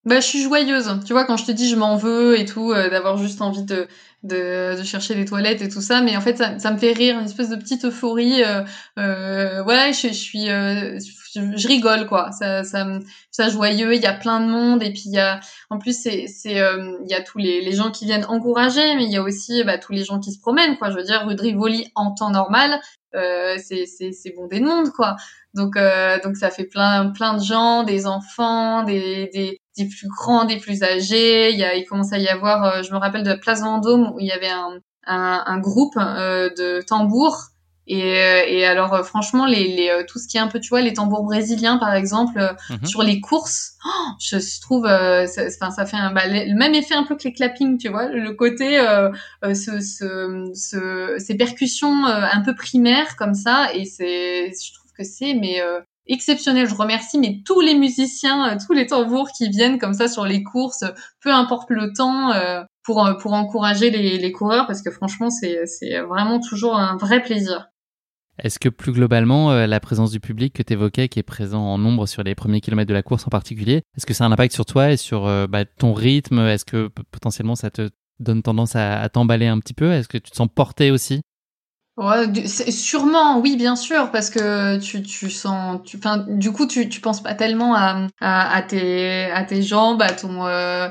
Bah, je suis joyeuse. Tu vois, quand je te dis je m'en veux et tout, euh, d'avoir juste envie de, de, de, chercher les toilettes et tout ça, mais en fait, ça, ça me fait rire, une espèce de petite euphorie. Euh, euh, ouais, je, je suis, euh, je, rigole quoi. Ça, ça, ça joyeux. Il y a plein de monde et puis il y a, en plus, c'est, c'est, il y a tous les, les gens qui viennent encourager, mais il y a aussi bah, tous les gens qui se promènent quoi. Je veux dire, rue en temps normal, c'est, c'est, c'est bondé de monde quoi. Donc, donc ça fait plein, plein de gens, des enfants, des, des, des plus grands, des plus âgés. Il, y a, il commence à y avoir, euh, je me rappelle de la Place Vendôme où il y avait un, un, un groupe euh, de tambours. Et, euh, et alors franchement, les, les, tout ce qui est un peu, tu vois, les tambours brésiliens par exemple, mhm. sur les courses, oh, je trouve, ça, ça fait un, bah, le même effet un peu que les clappings, tu vois, le côté, euh, ce, ce, ce, ces percussions un peu primaires comme ça, et c'est, je trouve que c'est mais exceptionnel. Je remercie mais tous les musiciens, euh, tous les tambours qui viennent comme ça sur les courses, peu importe le temps, euh, pour euh, pour encourager les, les coureurs parce que franchement c'est c'est vraiment toujours un vrai plaisir. Est-ce que plus globalement, la présence du public que tu évoquais, qui est présent en nombre sur les premiers kilomètres de la course en particulier, est-ce que ça a un impact sur toi et sur bah, ton rythme? Est-ce que potentiellement ça te donne tendance à, à t'emballer un petit peu? Est-ce que tu te sens porté aussi? Ouais, sûrement, oui, bien sûr, parce que tu, tu sens, tu, enfin, du coup, tu, tu penses pas tellement à, à, tes, à tes jambes, à ton, euh,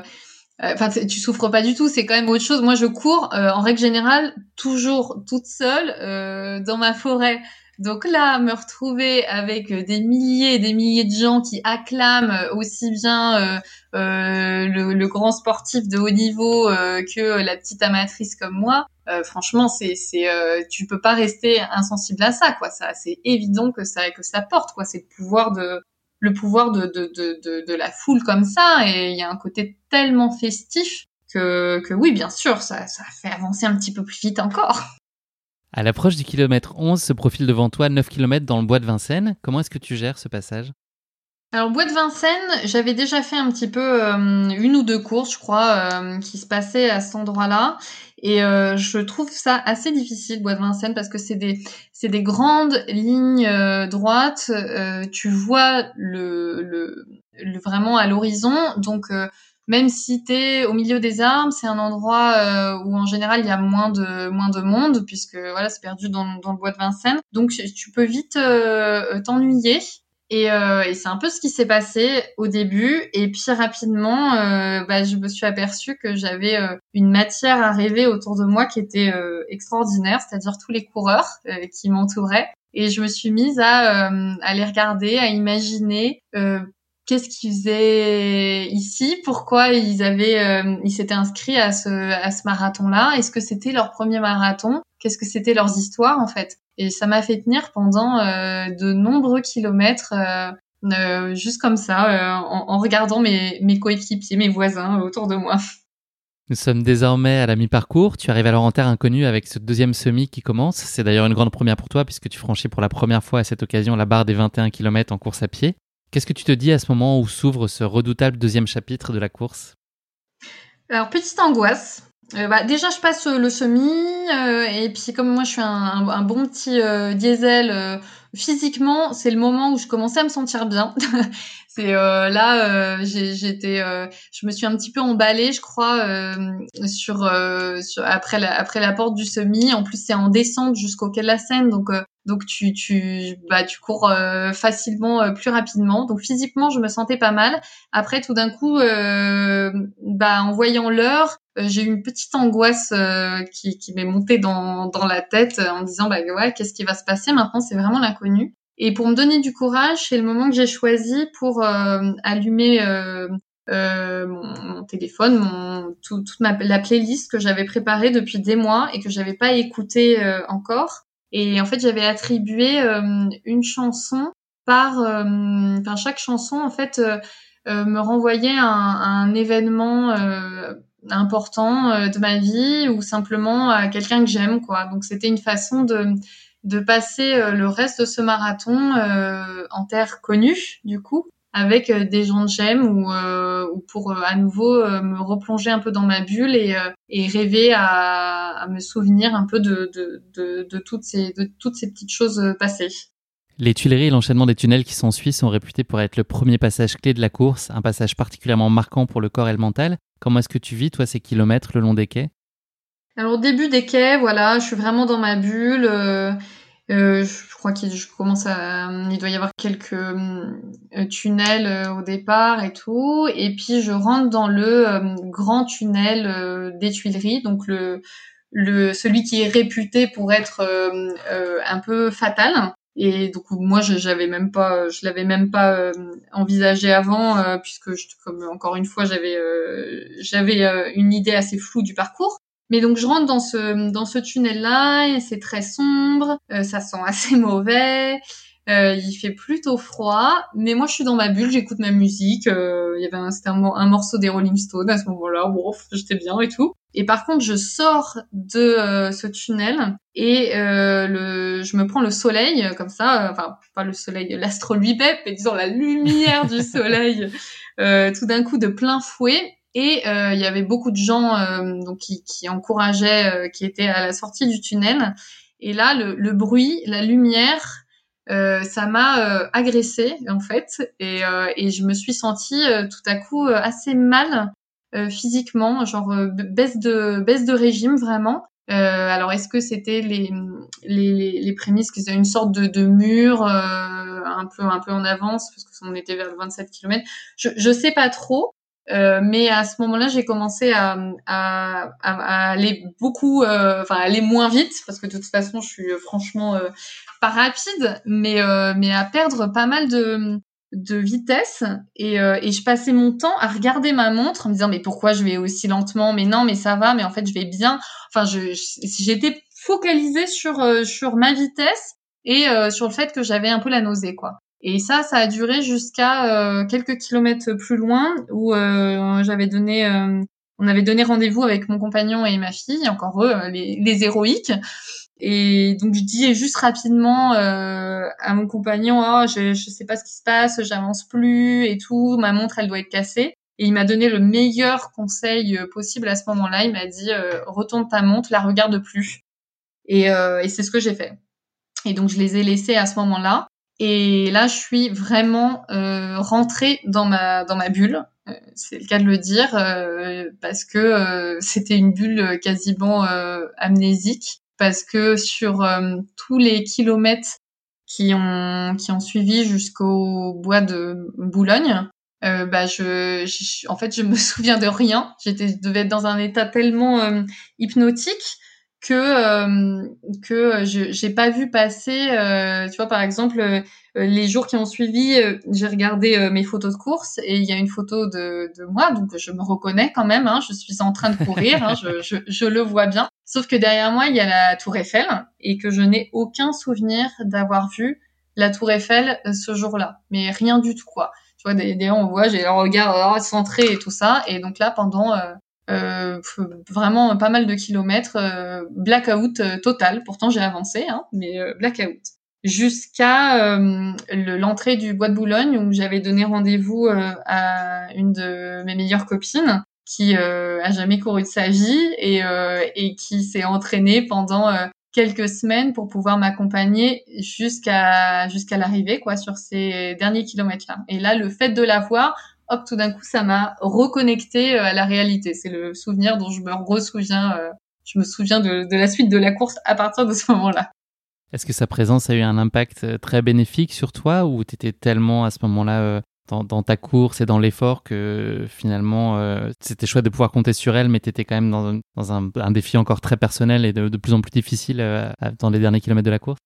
euh, enfin, tu souffres pas du tout. C'est quand même autre chose. Moi, je cours euh, en règle générale toujours toute seule dans ma forêt. Donc là, me retrouver avec des milliers et des milliers de gens qui acclament aussi bien euh, le, grand sportif de haut niveau que la petite amatrice comme moi, euh, franchement, c'est, c'est, euh, tu peux pas rester insensible à ça, quoi. Ça, c'est évident que ça, que ça porte, quoi. C'est le pouvoir de, le pouvoir de, de, de, de, la foule comme ça, et il y a un côté tellement festif que, que oui, bien sûr, ça, ça fait avancer un petit peu plus vite encore. À l'approche du kilomètre 11 se profile devant toi 9 km dans le bois de Vincennes. Comment est-ce que tu gères ce passage? Alors Bois de Vincennes, j'avais déjà fait un petit peu euh, une ou deux courses, je crois, qui se passaient à cet endroit-là. Et euh, je trouve ça assez difficile, Bois de Vincennes, parce que c'est des, grandes lignes euh, droites. Euh, tu vois le, le, vraiment à l'horizon. Donc, même si tu es au milieu des arbres, c'est un endroit où en général il y a moins de, moins de monde, puisque voilà, c'est perdu dans, dans le Bois de Vincennes. Donc, tu peux vite t'ennuyer. Et, euh, et c'est un peu ce qui s'est passé au début. Et puis rapidement, euh, bah, je me suis aperçue que j'avais euh, une matière à rêver autour de moi qui était euh, extraordinaire, c'est-à-dire tous les coureurs euh, qui m'entouraient. Et je me suis mise à, à les regarder, à imaginer qu'est-ce qu'ils faisaient ici, pourquoi ils avaient, ils s'étaient inscrits à ce, à ce marathon-là? Est-ce que c'était leur premier marathon? Qu'est-ce que c'était leurs histoires en fait? Et ça m'a fait tenir pendant euh, de nombreux kilomètres, euh, euh, juste comme ça, en, en, regardant mes, mes coéquipiers, mes voisins autour de moi. Nous sommes désormais à la mi-parcours. Tu arrives alors en terre inconnue avec ce deuxième semi qui commence. C'est d'ailleurs une grande première pour toi puisque tu franchis pour la première fois à cette occasion la barre des 21 km en course à pied. Qu'est-ce que tu te dis à ce moment où s'ouvre ce redoutable deuxième chapitre de la course? Alors, petite angoisse, euh, bah, déjà, je passe le semi, euh, et puis comme moi, je suis un, bon petit euh, diesel, physiquement, c'est le moment où je commençais à me sentir bien. [LAUGHS] c'est là, j'étais, je me suis un petit peu emballée, je crois, sur, après la après la porte du semi. En plus, c'est en descente jusqu'au quai de la Seine, donc donc tu tu bah tu cours facilement plus rapidement. Donc physiquement je me sentais pas mal. Après tout d'un coup bah en voyant l'heure euh, j'ai eu une petite angoisse euh, qui, qui m'est montée dans, dans la tête euh, en disant bah ouais qu'est-ce qui va se passer maintenant? C'est vraiment l'inconnu. Et pour me donner du courage c'est le moment que j'ai choisi pour allumer euh, mon, mon, téléphone, mon, tout, toute ma, la playlist que j'avais préparée depuis des mois et que j'avais pas écoutée encore. Et en fait, j'avais attribué une chanson par, enfin chaque chanson en fait me renvoyait un, un événement important euh, de ma vie ou simplement à quelqu'un que j'aime quoi. Donc c'était une façon de de passer euh, le reste de ce marathon euh, en terre connue du coup avec des gens que j'aime ou, ou pour à nouveau me replonger un peu dans ma bulle et, et rêver à, à, me souvenir un peu de, de, de, de, toutes ces de toutes ces petites choses passées. Les Tuileries et l'enchaînement des tunnels qui suisses sont réputés pour être le premier passage clé de la course, un passage particulièrement marquant pour le corps et le mental. Comment est-ce que tu vis, toi, ces kilomètres le long des quais? Alors, au début des quais, voilà, je suis vraiment dans ma bulle. Euh, euh, je crois qu'il commence à, il doit y avoir quelques euh, tunnels au départ et tout, et puis je rentre dans le grand tunnel des Tuileries, donc le, le celui qui est réputé pour être un peu fatal. Et donc moi je j'avais même pas je l'avais même pas euh, envisagé avant euh, puisque je, comme encore une fois j'avais euh, j'avais une idée assez floue du parcours. Mais donc je rentre dans ce dans ce tunnel là et c'est très sombre, ça sent assez [LAUGHS] mauvais. Euh, il fait plutôt froid, mais moi je suis dans ma bulle, j'écoute ma musique. Euh, il y avait un, c'était un, morceau des Rolling Stones à ce moment-là, bon, j'étais bien et tout. Et par contre, je sors de euh, ce tunnel et le, je me prends le soleil comme ça, enfin pas le soleil, l'astro lui mais disons la lumière du [LAUGHS] soleil, tout d'un coup de plein fouet. Et il y avait beaucoup de gens donc qui, encourageaient, qui étaient à la sortie du tunnel. Et là, le, bruit, la lumière, euh, ça m'a euh, agressée en fait et, euh, et, je me suis sentie tout à coup assez mal physiquement, genre baisse de baisse de régime vraiment. alors est-ce que c'était les, les, les prémices que c'était une sorte de, mur un peu un peu en avance parce que on était vers le 27 km. Je je sais pas trop. Euh, mais à ce moment-là, j'ai commencé à, à, à, aller beaucoup, enfin aller moins vite parce que de toute façon, je suis franchement pas rapide, mais euh, mais à perdre pas mal de de vitesse. Et, euh, et je passais mon temps à regarder ma montre en me disant mais pourquoi je vais aussi lentement? Mais non mais ça va mais en fait je vais bien. Enfin je, j'étais focalisée sur euh, sur ma vitesse et sur le fait que j'avais un peu la nausée quoi et ça ça a duré jusqu'à quelques kilomètres plus loin où j'avais donné on avait donné rendez-vous avec mon compagnon et ma fille encore eux les, les héroïques et donc je dis juste rapidement euh, à mon compagnon, oh, je je sais pas ce qui se passe, j'avance plus et tout, ma montre elle doit être cassée. Et il m'a donné le meilleur conseil euh, possible à ce moment-là. Il m'a dit euh, retourne ta montre, la regarde plus. Et, euh, et c'est ce que j'ai fait. Et donc je les ai laissés à ce moment-là. Et là je suis vraiment euh, rentrée dans ma dans ma bulle. C'est le cas de le dire parce que c'était une bulle quasiment amnésique parce que sur euh, tous les kilomètres qui ont qui ont suivi jusqu'au bois de Boulogne, euh, bah je, en fait je me [LAUGHS] souviens de rien. J'étais devais être dans un état tellement euh, hypnotique que euh, que j'ai pas vu passer euh, tu vois par exemple euh, les jours qui ont suivi j'ai regardé mes photos de course et il y a une photo de, de moi donc je me reconnais quand même hein, je suis en train de courir hein, je, je, je, le vois bien. Sauf que derrière moi il y a la tour Eiffel et que je n'ai aucun souvenir d'avoir vu la tour Eiffel ce jour-là. Mais rien du tout quoi. Tu vois d'ailleurs on voit j'ai le regard oh, centré et tout ça. Et donc là pendant euh, vraiment pas mal de kilomètres, euh, blackout euh, total. Pourtant j'ai avancé, hein, mais euh, blackout. Jusqu'à l'entrée du bois de Boulogne où j'avais donné rendez-vous à une de mes meilleures copines qui a jamais couru de sa vie et, et qui s'est entraînée pendant quelques semaines pour pouvoir m'accompagner jusqu'à jusqu'à l'arrivée quoi sur ces derniers kilomètres là. Et là le fait de la voir hop, tout d'un coup, ça m'a reconnecté euh, à la réalité. C'est le souvenir dont je me ressouviens. Euh, je me souviens de, la suite de la course à partir de ce moment-là. Est-ce que sa présence a eu un impact euh, très bénéfique sur toi ou tu étais tellement à ce moment-là dans, ta course et dans l'effort que finalement c'était chouette de pouvoir compter sur elle, mais tu étais quand même dans, un, défi encore très personnel et de, de plus en plus difficile dans les derniers kilomètres de la course?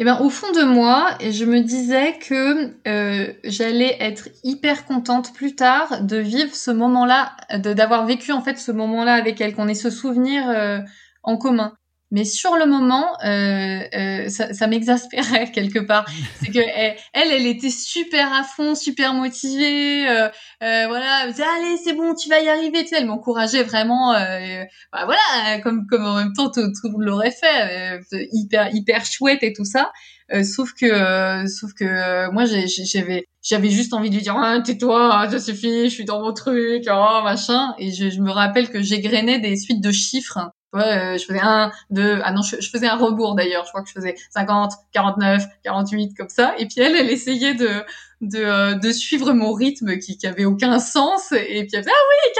Eh ben, au fond de moi, je me disais que euh, j'allais être hyper contente plus tard de vivre ce moment-là, d'avoir vécu en fait ce moment-là avec elle, qu'on ait ce souvenir euh, en commun. Mais sur le moment, euh, euh, ça, ça m'exaspérait [LAUGHS] quelque part. C'est que elle, elle, était super à fond, super motivée. Euh, euh voilà, elle disait, allez, c'est bon, tu vas y arriver. Tu sais, elle m'encourageait vraiment. Euh, bah, voilà, comme comme en même temps tout, tout l'aurait fait, hyper hyper chouette et tout ça. sauf que sauf que moi j'avais j'avais juste envie de lui dire ah, tais-toi, ça suffit, je suis dans mon truc, oh machin. Et je, je me rappelle que j'égrenais des suites de chiffres Ouais, euh, je faisais un, deux, ah non, je, faisais un rebours d'ailleurs. Je crois que je faisais 50, 49, 48 comme ça. Et puis elle, elle essayait de de, euh, de suivre mon rythme qui, qui avait aucun sens. Et puis elle faisait ah oui,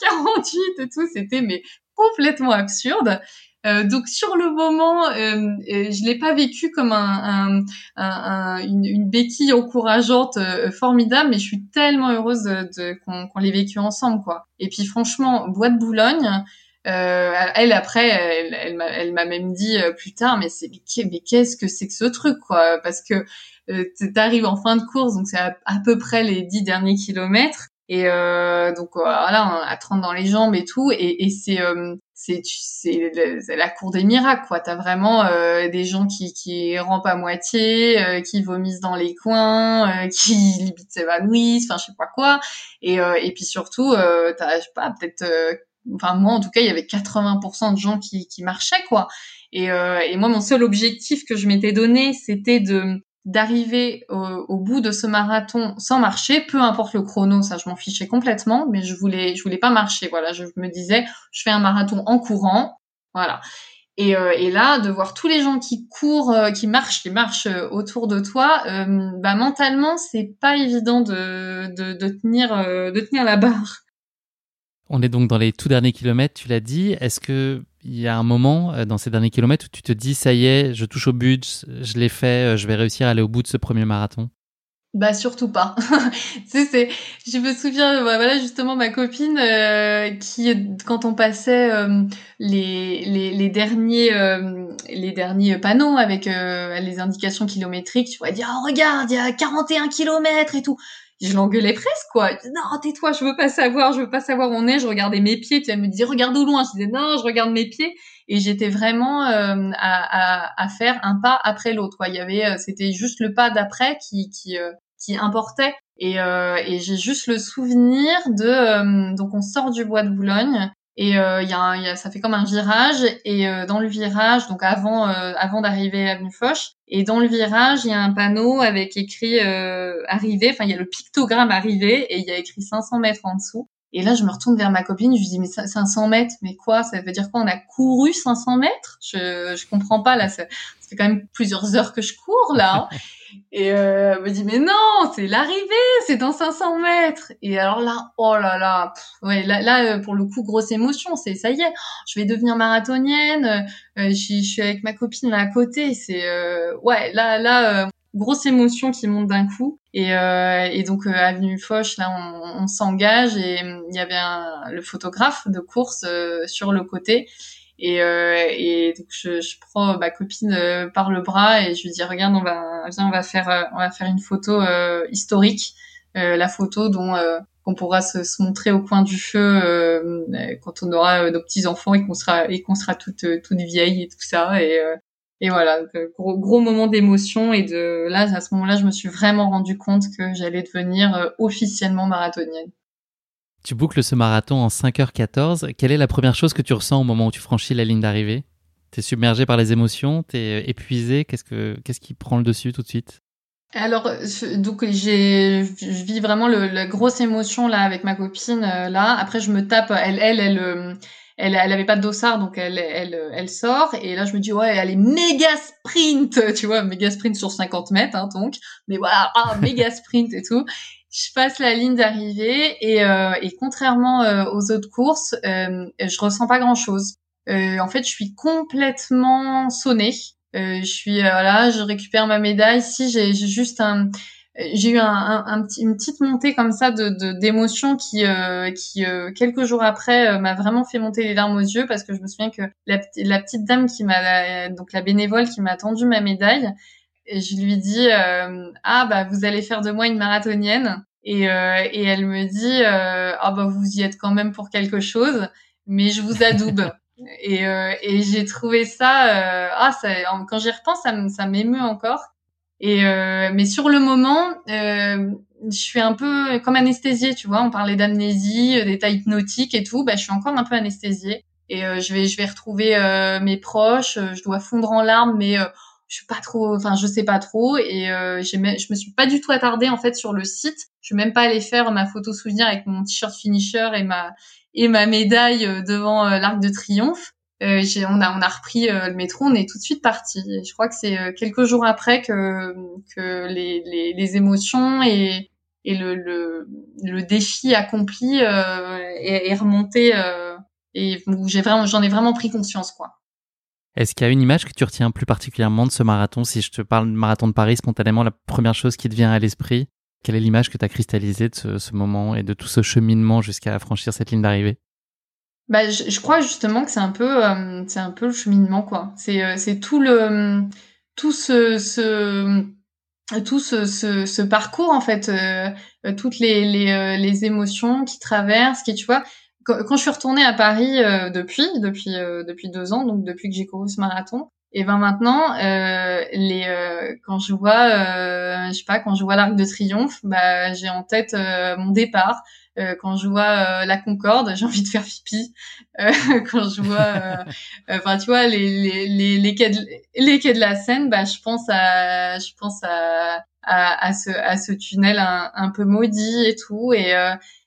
49, 48 et tout. C'était mais complètement absurde. Euh, donc sur le moment, euh, je l'ai pas vécu comme un, un, un, une, une, béquille encourageante formidable, mais je suis tellement heureuse de, de qu'on qu'on l'ait vécu ensemble, quoi. Et puis franchement, Bois de Boulogne, euh, elle après, elle, elle m'a même dit euh, plus tard, mais c'est mais qu'est-ce que c'est que ce truc quoi? Parce que euh, t'arrives en fin de course, donc c'est à, peu près les dix derniers kilomètres, et euh, donc voilà, à 30 dans les jambes et tout, et, et c'est c'est c'est la cour des miracles quoi. T'as vraiment des gens qui qui rampent à moitié, qui vomissent dans les coins, [LAUGHS] qui limite s'évanouissent, enfin je sais pas quoi, et et puis surtout t'as je sais pas peut-être enfin moi en tout cas il y avait 80% de gens qui, qui marchaient quoi. Et, euh, et moi mon seul objectif que je m'étais donné c'était de d'arriver au, bout de ce marathon sans marcher peu importe le chrono ça je m'en fichais complètement mais je voulais je voulais pas marcher voilà. Je me disais je fais un marathon en courant voilà. Et, euh, et là de voir tous les gens qui courent euh, qui marchent qui marchent euh, autour de toi euh, bah mentalement c'est pas évident de, de, de tenir de tenir la barre on est donc dans les tout derniers kilomètres, tu l'as dit. Est-ce que il y a un moment euh, dans ces derniers kilomètres où tu te dis ça y est, je touche au but, je l'ai fait, euh, je vais réussir à aller au bout de ce premier marathon? Bah surtout pas. [LAUGHS] tu sais, je me souviens, bah, voilà justement ma copine euh, qui, quand on passait les, les derniers panneaux avec les indications kilométriques, tu vois dire oh, regarde il y a 41 kilomètres et tout je l'engueulais presque quoi. non, tais-toi, je veux pas savoir, je veux pas savoir où on est. Je regardais mes pieds, puis elle me disait regarde au loin. Je disais non, je regarde mes pieds et j'étais vraiment euh, à, à, à, faire un pas après l'autre. Quoi. Il y avait, euh, c'était juste le pas d'après qui qui euh, qui importait. Et, et j'ai juste le souvenir de donc on sort du bois de Boulogne et euh, y a, y a, ça fait comme un virage et euh, dans le virage, donc avant euh, avant d'arriver à Avenue Foch, et dans le virage il y a un panneau avec écrit euh, arrivé. Enfin il y a le pictogramme arrivé et il y a écrit 500 mètres en dessous. Et là je me retourne vers ma copine, je lui dis mais 500 mètres, mais quoi? Ça veut dire quoi? On a couru 500 mètres? Je je comprends pas là. Ça, ça fait quand même plusieurs heures que je cours là. Hein. [LAUGHS] Et euh, elle me dit mais non, c'est l'arrivée, c'est dans 500 mètres. Et alors là, oh là là, ouais, là, là, euh, pour le coup grosse émotion, c'est ça y est, je vais devenir marathonienne. Euh, je, suis avec ma copine là à côté, c'est euh, ouais, là là grosse émotion qui monte d'un coup. Et, et donc avenue Foch, là on, on s'engage et il y avait un, le photographe de course sur le côté. Et, euh, et donc je, je, prends ma copine euh, par le bras et je lui dis regarde on va viens on va faire euh, on va faire une photo euh, historique, la photo dont qu'on pourra se, se, montrer au coin du feu quand on aura nos petits enfants et qu'on sera et qu'on sera toutes toutes vieilles et tout ça. Et et voilà. Gros gros moment d'émotion et de là à ce moment-là je me suis vraiment rendu compte que j'allais devenir officiellement marathonienne. Tu boucles ce marathon en 5h14. Quelle est la première chose que tu ressens au moment où tu franchis la ligne d'arrivée? Tu es submergé par les émotions? Tu es épuisé? Qu'est-ce, que, qu'est-ce qui prend le dessus tout de suite? Alors, donc j'ai, je vis vraiment le, la grosse émotion là avec ma copine euh, là. Après, je me tape. Elle, elle, elle, euh, elle, elle avait pas de dossard, donc elle, elle, elle sort. Et là, je me dis ouais, elle est méga sprint, [LAUGHS] tu vois, méga sprint sur 50 mètres, hein, donc. Mais voilà, ah, méga sprint et tout je passe la ligne d'arrivée et, euh, et, contrairement euh, aux autres courses, je ressens pas grand chose. En fait, je suis complètement sonnée. Euh, je suis là, je récupère ma médaille. Si j'ai juste un, j'ai eu un, un, un, une petite montée comme ça de d'émotions qui, qui quelques jours après m'a vraiment fait monter les larmes aux yeux parce que je me souviens que la, petite dame qui m'a donc la bénévole qui m'a tendu ma médaille je lui dis euh, ah bah vous allez faire de moi une marathonienne et, euh, et elle me dit euh, ah bah vous y êtes quand même pour quelque chose mais je vous adoube Et, et j'ai trouvé ça, ah, ça, quand j'y repense, ça m'émeut encore. Et mais sur le moment, je suis un peu comme anesthésiée, tu vois. On parlait d'amnésie, d'état hypnotique et tout. Bah, je suis encore un peu anesthésiée. Et je vais, je vais retrouver mes proches. Je dois fondre en larmes, mais je suis pas trop, enfin je sais pas trop et euh, je me suis pas du tout attardée en fait sur le site. Je suis même pas allée faire ma photo souvenir avec mon t-shirt finisher et ma et ma médaille euh, devant euh, l'Arc de Triomphe. Euh, on a on a repris euh, le métro, on est tout de suite parti. Je crois que c'est quelques jours après que que les les, les émotions et et le le, le défi accompli est, est, remonté et où j'ai vraiment j'en ai vraiment pris conscience quoi. Est-ce qu'il y a une image que tu retiens plus particulièrement de ce marathon? Si je te parle de marathon de Paris, spontanément, la première chose qui te vient à l'esprit, quelle est l'image que tu as cristallisée de ce, moment et de tout ce cheminement jusqu'à franchir cette ligne d'arrivée? Bah, je, crois justement que c'est un peu, euh, c'est un peu le cheminement, quoi. C'est, euh, c'est tout le, tout ce, tout ce, ce, parcours en fait, euh, toutes les, les, émotions qui traversent, qui tu vois, quand, je suis retournée à Paris depuis depuis depuis deux ans, donc depuis que j'ai couru ce marathon, et ben maintenant euh, les quand je vois je sais pas quand je vois l'Arc de Triomphe, bah j'ai en tête mon départ. quand je vois la Concorde, [LAUGHS] j'ai envie de faire pipi. [LAUGHS] quand je vois, enfin tu vois les les les les quais de, les quais de la Seine, bah je pense à je pense à à, à ce à ce tunnel un, un peu maudit et tout et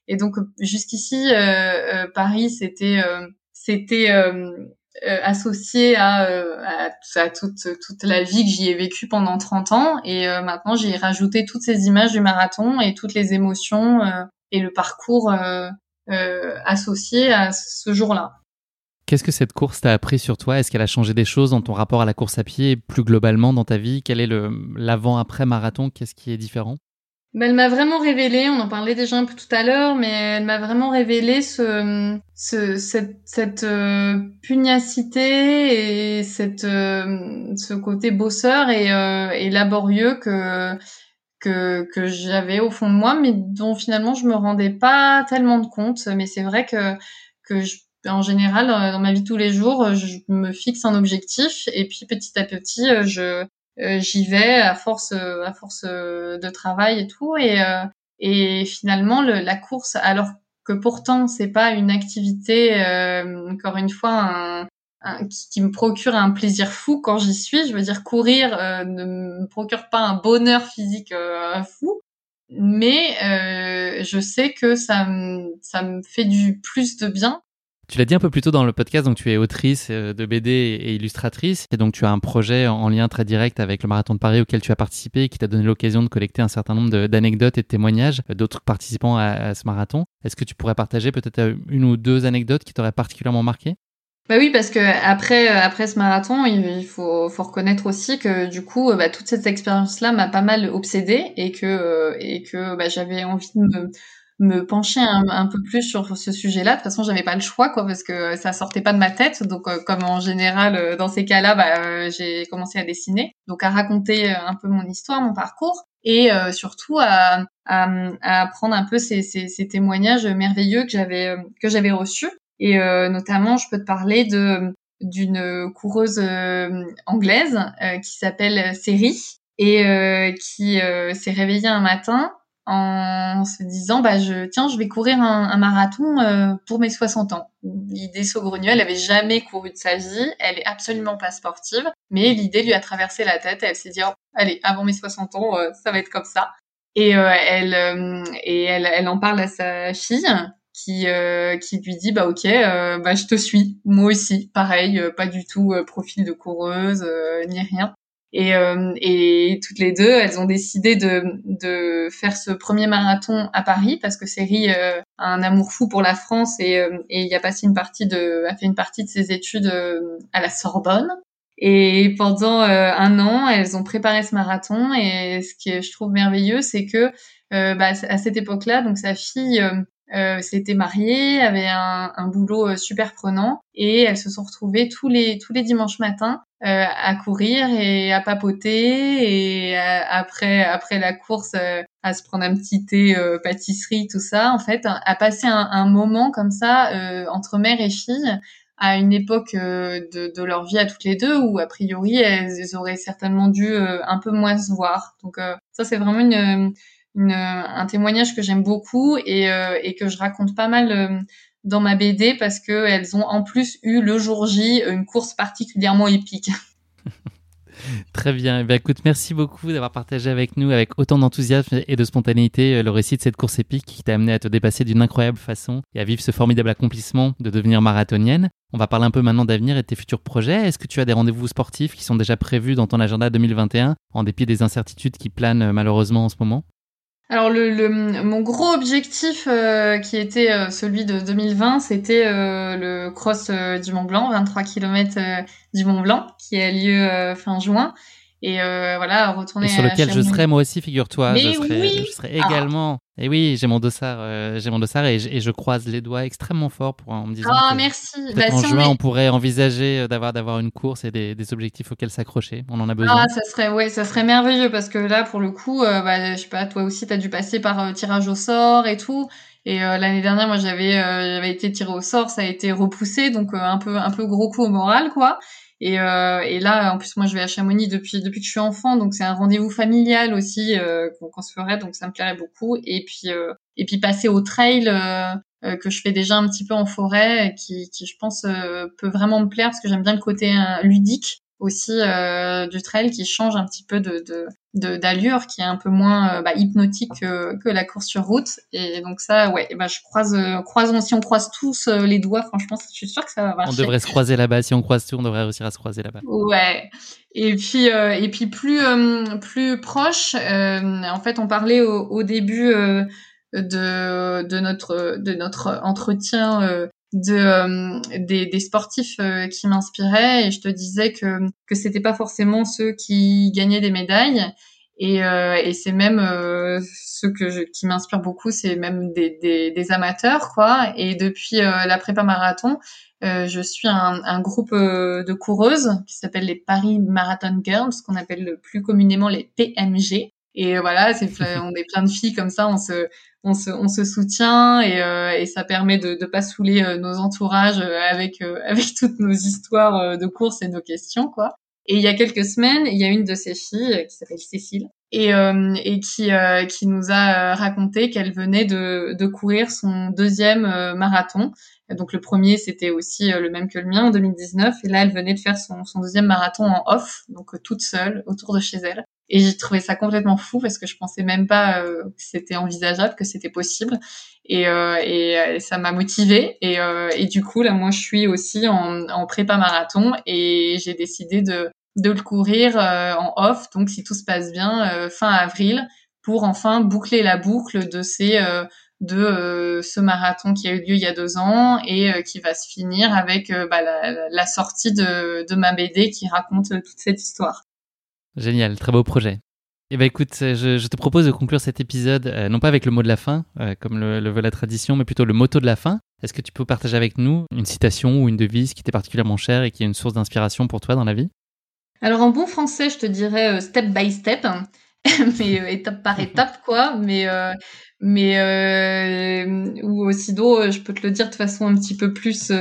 et donc jusqu'ici, euh, euh, Paris, c'était euh, associé à, à, à, toute, toute la vie que j'y ai vécue pendant 30 ans. Et maintenant, j'ai rajouté toutes ces images du marathon et toutes les émotions et le parcours associé à ce jour-là. Qu'est-ce que cette course t'a appris sur toi? Est-ce qu'elle a changé des choses dans ton rapport à la course à pied et plus globalement dans ta vie? Quel est l'avant-après marathon? Qu'est-ce qui est différent? Elle m'a vraiment révélé, on en parlait déjà un peu tout à l'heure, mais elle m'a vraiment révélé ce, ce cette, cette euh, pugnacité et cette, euh, ce côté bosseur et, euh, et laborieux que que, que j'avais au fond de moi, mais dont finalement je me rendais pas tellement de compte. Mais c'est vrai que que je, en général, dans ma vie tous les jours, je me fixe un objectif et puis petit à petit, je euh, j'y vais à force euh, à force euh, de travail et tout et et finalement le, la course alors que pourtant c'est pas une activité encore une fois un, qui, me procure un plaisir fou quand j'y suis. Je veux dire, courir ne me procure pas un bonheur physique fou, mais euh, je sais que ça me, ça me fait du plus de bien tu l'as dit un peu plus tôt dans le podcast, donc tu es autrice euh, de BD et illustratrice, et donc tu as un projet en lien très direct avec le Marathon de Paris auquel tu as participé et qui t'a donné l'occasion de collecter un certain nombre d'anecdotes et de témoignages d'autres participants à, ce marathon. Est-ce que tu pourrais partager peut-être euh, une ou deux anecdotes qui t'auraient particulièrement marqué? Bah oui, parce que après euh, après ce marathon, il faut, faut reconnaître aussi que du coup, bah, toute cette expérience-là m'a pas mal obsédée et que et que bah, j'avais envie de me me pencher un, peu plus sur ce sujet-là. De toute façon, j'avais pas le choix, quoi, parce que ça sortait pas de ma tête. Donc, euh, comme en général, euh, dans ces cas-là, bah, euh, j'ai commencé à dessiner, donc à raconter un peu mon histoire, mon parcours, et surtout à, à, à, apprendre un peu ces, ces, ces témoignages merveilleux que j'avais que j'avais reçus. Et notamment, je peux te parler de d'une coureuse anglaise qui s'appelle Seri et qui s'est réveillée un matin en se disant bah je tiens je vais courir un, marathon euh, pour mes 60 ans. L'idée saugrenue, elle avait jamais couru de sa vie, elle est absolument pas sportive, mais l'idée lui a traversé la tête. Elle s'est dit oh, allez avant mes 60 ans euh, ça va être comme ça. Et euh, elle et elle, elle en parle à sa fille qui qui lui dit bah ok bah je te suis. Moi aussi pareil pas du tout profil de coureuse ni rien et, euh, et toutes les deux, elles ont décidé de, de faire ce premier marathon à Paris parce que Série euh, a un amour fou pour la France et, euh, et il a passé une partie de, a fait une partie de ses études à la Sorbonne. Et pendant un an, elles ont préparé ce marathon. Et ce qui est, je trouve merveilleux, c'est que bah, à cette époque-là, donc sa fille euh, s'était mariée, avait un, un, boulot super prenant, et elles se sont retrouvées tous les tous les dimanches matins euh, à courir et à papoter et après après la course euh, à se prendre un petit thé euh, pâtisserie tout ça en fait à passer un, un moment comme ça entre mère et fille à une époque de, de, leur vie à toutes les deux où a priori elles, auraient certainement dû un peu moins se voir. Donc ça c'est vraiment une, une, un témoignage que j'aime beaucoup et, et que je raconte pas mal dans ma BD parce que elles ont en plus eu le jour J une course particulièrement épique. [LAUGHS] Très bien. Eh bien. Écoute, merci beaucoup d'avoir partagé avec nous, avec autant d'enthousiasme et de spontanéité, euh, le récit de cette course épique qui t'a amené à te dépasser d'une incroyable façon et à vivre ce formidable accomplissement de devenir marathonienne. On va parler un peu maintenant d'avenir et de tes futurs projets. Est-ce que tu as des rendez-vous sportifs qui sont déjà prévus dans ton agenda 2021, en dépit des incertitudes qui planent euh, malheureusement en ce moment? Alors le, le, mon gros objectif euh, qui était euh, celui de 2020, c'était euh, le cross du Mont Blanc, 23 km du Mont Blanc, qui a lieu fin juin. Et voilà, retourner. Et sur lequel je serai moi aussi, figure-toi. Je serai, je serai également. Et oui, j'ai mon dossard, euh, j'ai mon dossard et, je croise les doigts extrêmement fort pour en me disant. Ah, merci. Bah, en juin, on, pourrait envisager euh, d'avoir d'avoir une course et des, des objectifs auxquels s'accrocher. On en a besoin. Ah, ça serait ouais, ça serait merveilleux parce que là, pour le coup, euh, bah, je sais pas, toi aussi, t'as dû passer par tirage au sort et tout. Et l'année dernière, moi, j'avais j'avais été tiré au sort, ça a été repoussé, donc un peu un peu gros coup au moral, quoi. Et, euh, et, là, en plus, moi, je vais à Chamonix depuis depuis que je suis enfant, donc c'est un rendez-vous familial aussi euh, qu'on se ferait, donc ça me plairait beaucoup. Et puis euh, et puis passer au trail euh, que je fais déjà un petit peu en forêt, qui, qui je pense peut vraiment me plaire parce que j'aime bien le côté ludique aussi euh, du trail qui change un petit peu de d'allure, qui est un peu moins euh, bah, hypnotique que, que, la course sur route. Et donc ça, ouais, bah, je croise, euh, croisons, si on croise tous euh, les doigts, franchement, je suis sûre que ça va marcher. On devrait se croiser là-bas. Si on croise tout, on devrait réussir à se croiser là-bas. Ouais. Et puis, et puis plus, plus proche, en fait, on parlait au, au début de, de notre de notre entretien de euh, des, des, sportifs euh, qui m'inspiraient. Et je te disais que que c'était pas forcément ceux qui gagnaient des médailles. Et, euh, et c'est même ceux que je, qui m'inspirent beaucoup c'est même des, des, des, amateurs quoi. Et depuis la prépa marathon je suis un, un groupe de coureuses qui s'appelle les Paris Marathon Girls qu'on appelle plus communément les PMG et voilà, c'est [LAUGHS] on est plein de filles comme ça, on se on se, on se soutient et, euh, et ça permet de ne pas saouler euh, nos entourages euh, avec [LAUGHS] avec toutes nos histoires de courses et nos questions quoi. Et il y a quelques semaines, il y a une de ces filles qui s'appelle Cécile et, et qui qui nous a raconté qu'elle venait de, de courir son deuxième marathon. Donc le premier c'était aussi le même que le mien en 2019 et là elle venait de faire son, son deuxième marathon en off, donc toute seule autour de chez elle. Et j'ai trouvé ça complètement fou parce que je pensais même pas euh, que c'était envisageable, que c'était possible. Et, euh, et, euh, ça m'a motivée. Et, euh, et, du coup, là, moi, je suis aussi en, prépa marathon et j'ai décidé de, de le courir en off. Donc, si tout se passe bien, fin avril, pour enfin boucler la boucle de ces de ce marathon qui a eu lieu il y a deux ans et qui va se finir avec bah, la, la, sortie de, de ma BD qui raconte toute cette histoire. Génial, très beau projet. Eh ben écoute, je, te propose de conclure cet épisode euh, non pas avec le mot de la fin, euh, comme le, veut la tradition, mais plutôt le motto de la fin. Est-ce que tu peux partager avec nous une citation ou une devise qui t'est particulièrement chère et qui est une source d'inspiration pour toi dans la vie? Alors en bon français, je te dirais euh, step by step, [LAUGHS] mais étape par [LAUGHS] étape quoi. Mais mais ou sinon, je peux te le dire de façon un petit peu plus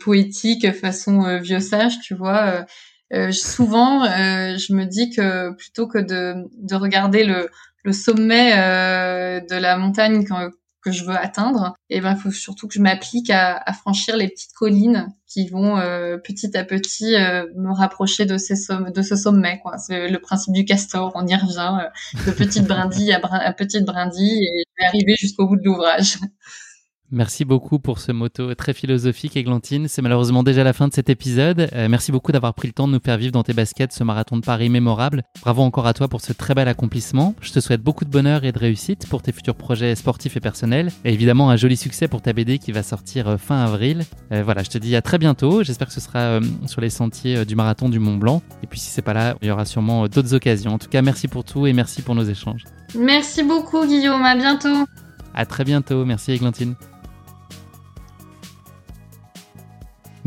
poétique, façon vieux sage, tu vois euh, souvent, euh, je me dis que plutôt que de, de regarder le, le sommet euh, de la montagne que, je veux atteindre, et eh ben, faut surtout que je m'applique à, à, franchir les petites collines qui vont petit à petit me rapprocher de, ces somm de ce sommet. C'est le principe du castor, on y revient, de petite brindille à, à petite brindille, et arriver jusqu'au bout de l'ouvrage. Merci beaucoup pour ce motto très philosophique, Églantine. C'est malheureusement déjà la fin de cet épisode. Euh, merci beaucoup d'avoir pris le temps de nous faire vivre dans tes baskets ce marathon de Paris mémorable. Bravo encore à toi pour ce très bel accomplissement. Je te souhaite beaucoup de bonheur et de réussite pour tes futurs projets sportifs et personnels. Et évidemment, un joli succès pour ta BD qui va sortir euh, fin avril. Euh, voilà, je te dis à très bientôt. J'espère que ce sera sur les sentiers du marathon du Mont Blanc. Et puis si c'est pas là, il y aura sûrement d'autres occasions. En tout cas, merci pour tout et merci pour nos échanges. Merci beaucoup, Guillaume. À bientôt. À très bientôt. Merci, Églantine.